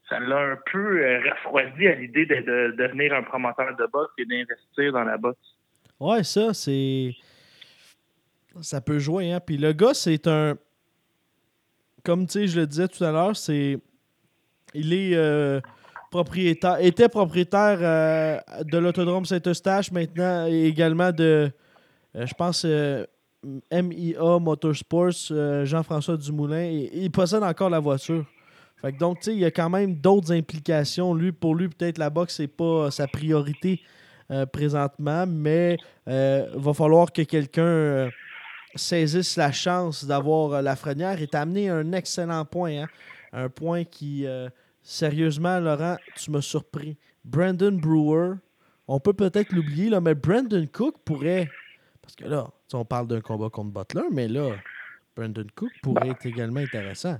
Speaker 3: ça l'a un peu euh, refroidi à l'idée de, devenir un promoteur de boxe et d'investir dans la boxe.
Speaker 2: Ouais, ça, c'est. Ça peut jouer, hein. Puis le gars, c'est un. Comme je le disais tout à l'heure, c'est. Il est euh, propriétaire. était propriétaire euh, de l'autodrome Saint-Eustache, maintenant également de. je pense MIA Motorsports, euh, Jean-François Dumoulin, il possède encore la voiture. Fait donc, tu sais, il y a quand même d'autres implications. Lui, pour lui, peut-être la boxe, c'est pas sa priorité euh, présentement, mais il euh, va falloir que quelqu'un saisisse la chance d'avoir la frenière et amené un excellent point. Hein. Un point qui, sérieusement, Laurent, tu m'as surpris. Brandon Brewer, on peut peut-être l'oublier, mais Brandon Cook pourrait parce que là, on parle d'un combat contre Butler, mais là, Brandon Cook pourrait être également intéressant.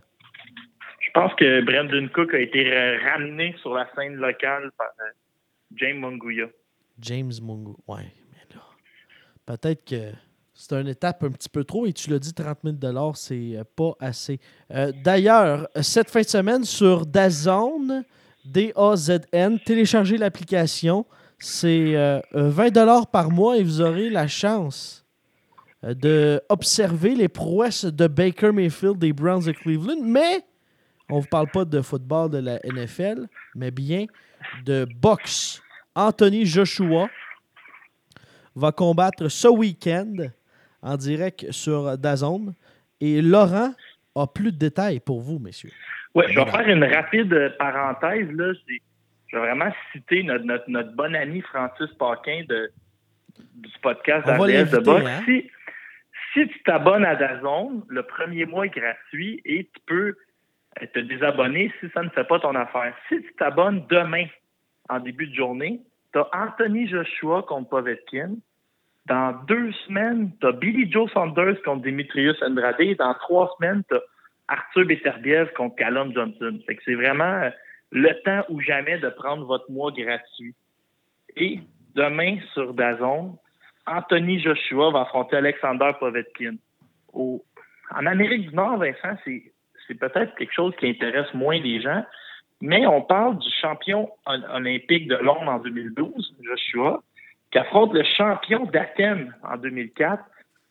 Speaker 3: Je pense que Brandon Cook a été ramené sur la scène locale par euh, James Munguia.
Speaker 2: James Munguia, ouais, mais là, peut-être que c'est une étape un petit peu trop et tu l'as dit, 30 000 c'est euh, pas assez. Euh, d'ailleurs, cette fin de semaine sur DAZN, D-A-Z-N, téléchargez l'application. C'est 20 euh, par mois et vous aurez la chance euh, d'observer les prouesses de Baker Mayfield des Browns de Cleveland. Mais on ne vous parle pas de football de la NFL, mais bien de boxe. Anthony Joshua va combattre ce week-end en direct sur Dazone. Et Laurent a plus de détails pour vous, messieurs.
Speaker 3: Oui, je vais faire une rapide parenthèse. Là je vais vraiment citer notre, notre, bon ami Francis Paquin de, du podcast de boxe. Hein? Si, tu t'abonnes à Dazone, le premier mois est gratuit et tu peux euh, te désabonner si ça ne fait pas ton affaire. Si tu t'abonnes demain, en début de journée, tu as Anthony Joshua contre Povetkin. Dans deux semaines, tu as Billy Joe Saunders contre Dimitrius Andrade. Dans trois semaines, tu as Arthur Beterbiev contre Callum Johnson. c'est vraiment euh, le temps ou jamais de prendre votre mois gratuit. Et demain, sur Dazon, Anthony Joshua va affronter Alexander Povetkin. en Amérique du Nord, Vincent, c'est peut-être quelque chose qui intéresse moins les gens, mais on parle du champion olympique de Londres en 2012, Joshua, qui affronte le champion d'Athènes en 2004,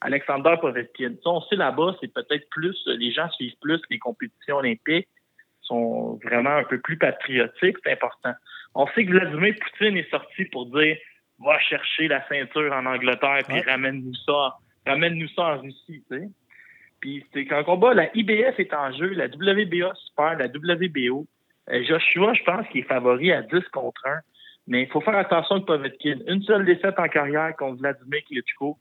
Speaker 3: Alexander Povetkin. on sait là-bas, c'est peut-être plus, les gens suivent plus les compétitions olympiques, sont vraiment un peu plus patriotiques, c'est important. On sait que Vladimir Poutine est sorti pour dire va chercher la ceinture en Angleterre puis ramène-nous ça, ramène-nous ça en Russie, tu sais. Puis c'est quand combat, la IBF est en jeu, la WBA super, la WBO. Euh, Joshua, je pense qu'il est favori à 10 contre 1. Mais il faut faire attention avec Povetkin. Une seule défaite en carrière contre Vladimir Klitschko.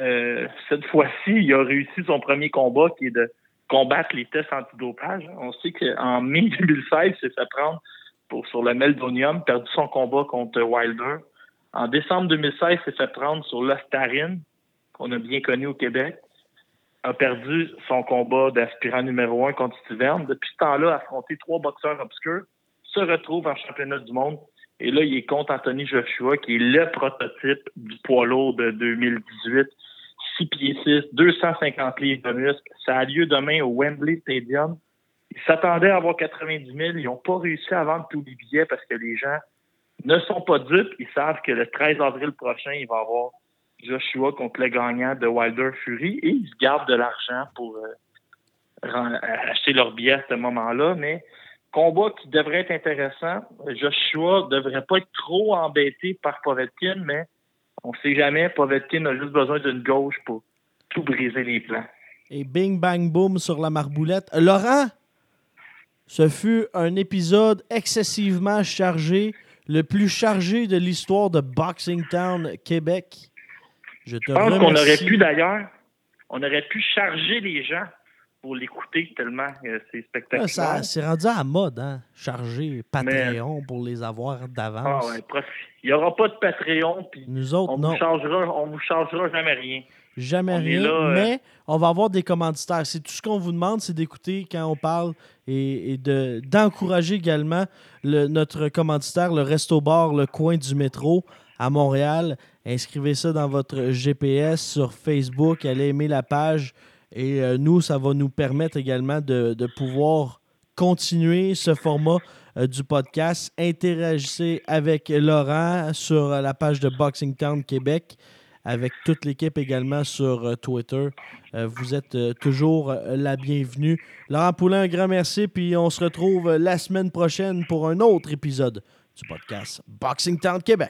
Speaker 3: Euh, cette fois-ci, il a réussi son premier combat qui est de combattre les tests antidopage. On sait qu'en mai 2016, c'est fait prendre pour, sur le meldonium, perdu son combat contre Wilder. En décembre 2016, c'est fait prendre sur l'ostarine qu'on a bien connu au Québec, a perdu son combat d'aspirant numéro un contre Steven. Depuis ce temps-là, a affronté trois boxeurs obscurs, se retrouve en championnat du monde. Et là, il est contre Anthony Joshua, qui est le prototype du poids lourd de 2018. 6 pieds 6, 250 livres de muscle. Ça a lieu demain au Wembley Stadium. Ils s'attendaient à avoir 90 000. Ils n'ont pas réussi à vendre tous les billets parce que les gens ne sont pas dupes. Ils savent que le 13 avril prochain, il va y avoir Joshua contre le gagnant de Wilder Fury et ils gardent de l'argent pour euh, acheter leurs billets à ce moment-là. Mais combat qui devrait être intéressant. Joshua devrait pas être trop embêté par Povetkin, mais on sait jamais. Povetkin a juste besoin d'une gauche pour tout briser les plans.
Speaker 2: Et bing, bang, boom sur la marboulette. Laurent, ce fut un épisode excessivement chargé, le plus chargé de l'histoire de Boxing Town Québec.
Speaker 3: Je te pense qu'on aurait pu d'ailleurs, on aurait pu charger les gens pour l'écouter tellement euh, c'est spectaculaire.
Speaker 2: ça c'est rendu à mode, hein? Charger Patreon pour les avoir d'avance.
Speaker 3: Ah ouais, Il n'y aura pas de Patreon, puis
Speaker 2: Nous autres,
Speaker 3: on
Speaker 2: non.
Speaker 3: Vous changera, on vous changera jamais rien.
Speaker 2: Jamais rien, euh, mais on va avoir des commanditaires. C'est tout ce qu'on vous demande, c'est d'écouter quand on parle et, de, d'encourager également le, notre commanditaire, le Resto Bar, le coin du métro à Montréal. Inscrivez ça dans votre GPS sur Facebook, allez aimer la page. Et euh, nous, ça va nous permettre également de, pouvoir continuer ce format euh, du podcast. Interagissez avec Laurent sur la page de Boxing Town Québec, avec toute l'équipe également sur euh, Twitter. vous êtes toujours la bienvenue. Laurent Poulain, un grand merci, puis on se retrouve la semaine prochaine pour un autre épisode du podcast Boxing Town Québec.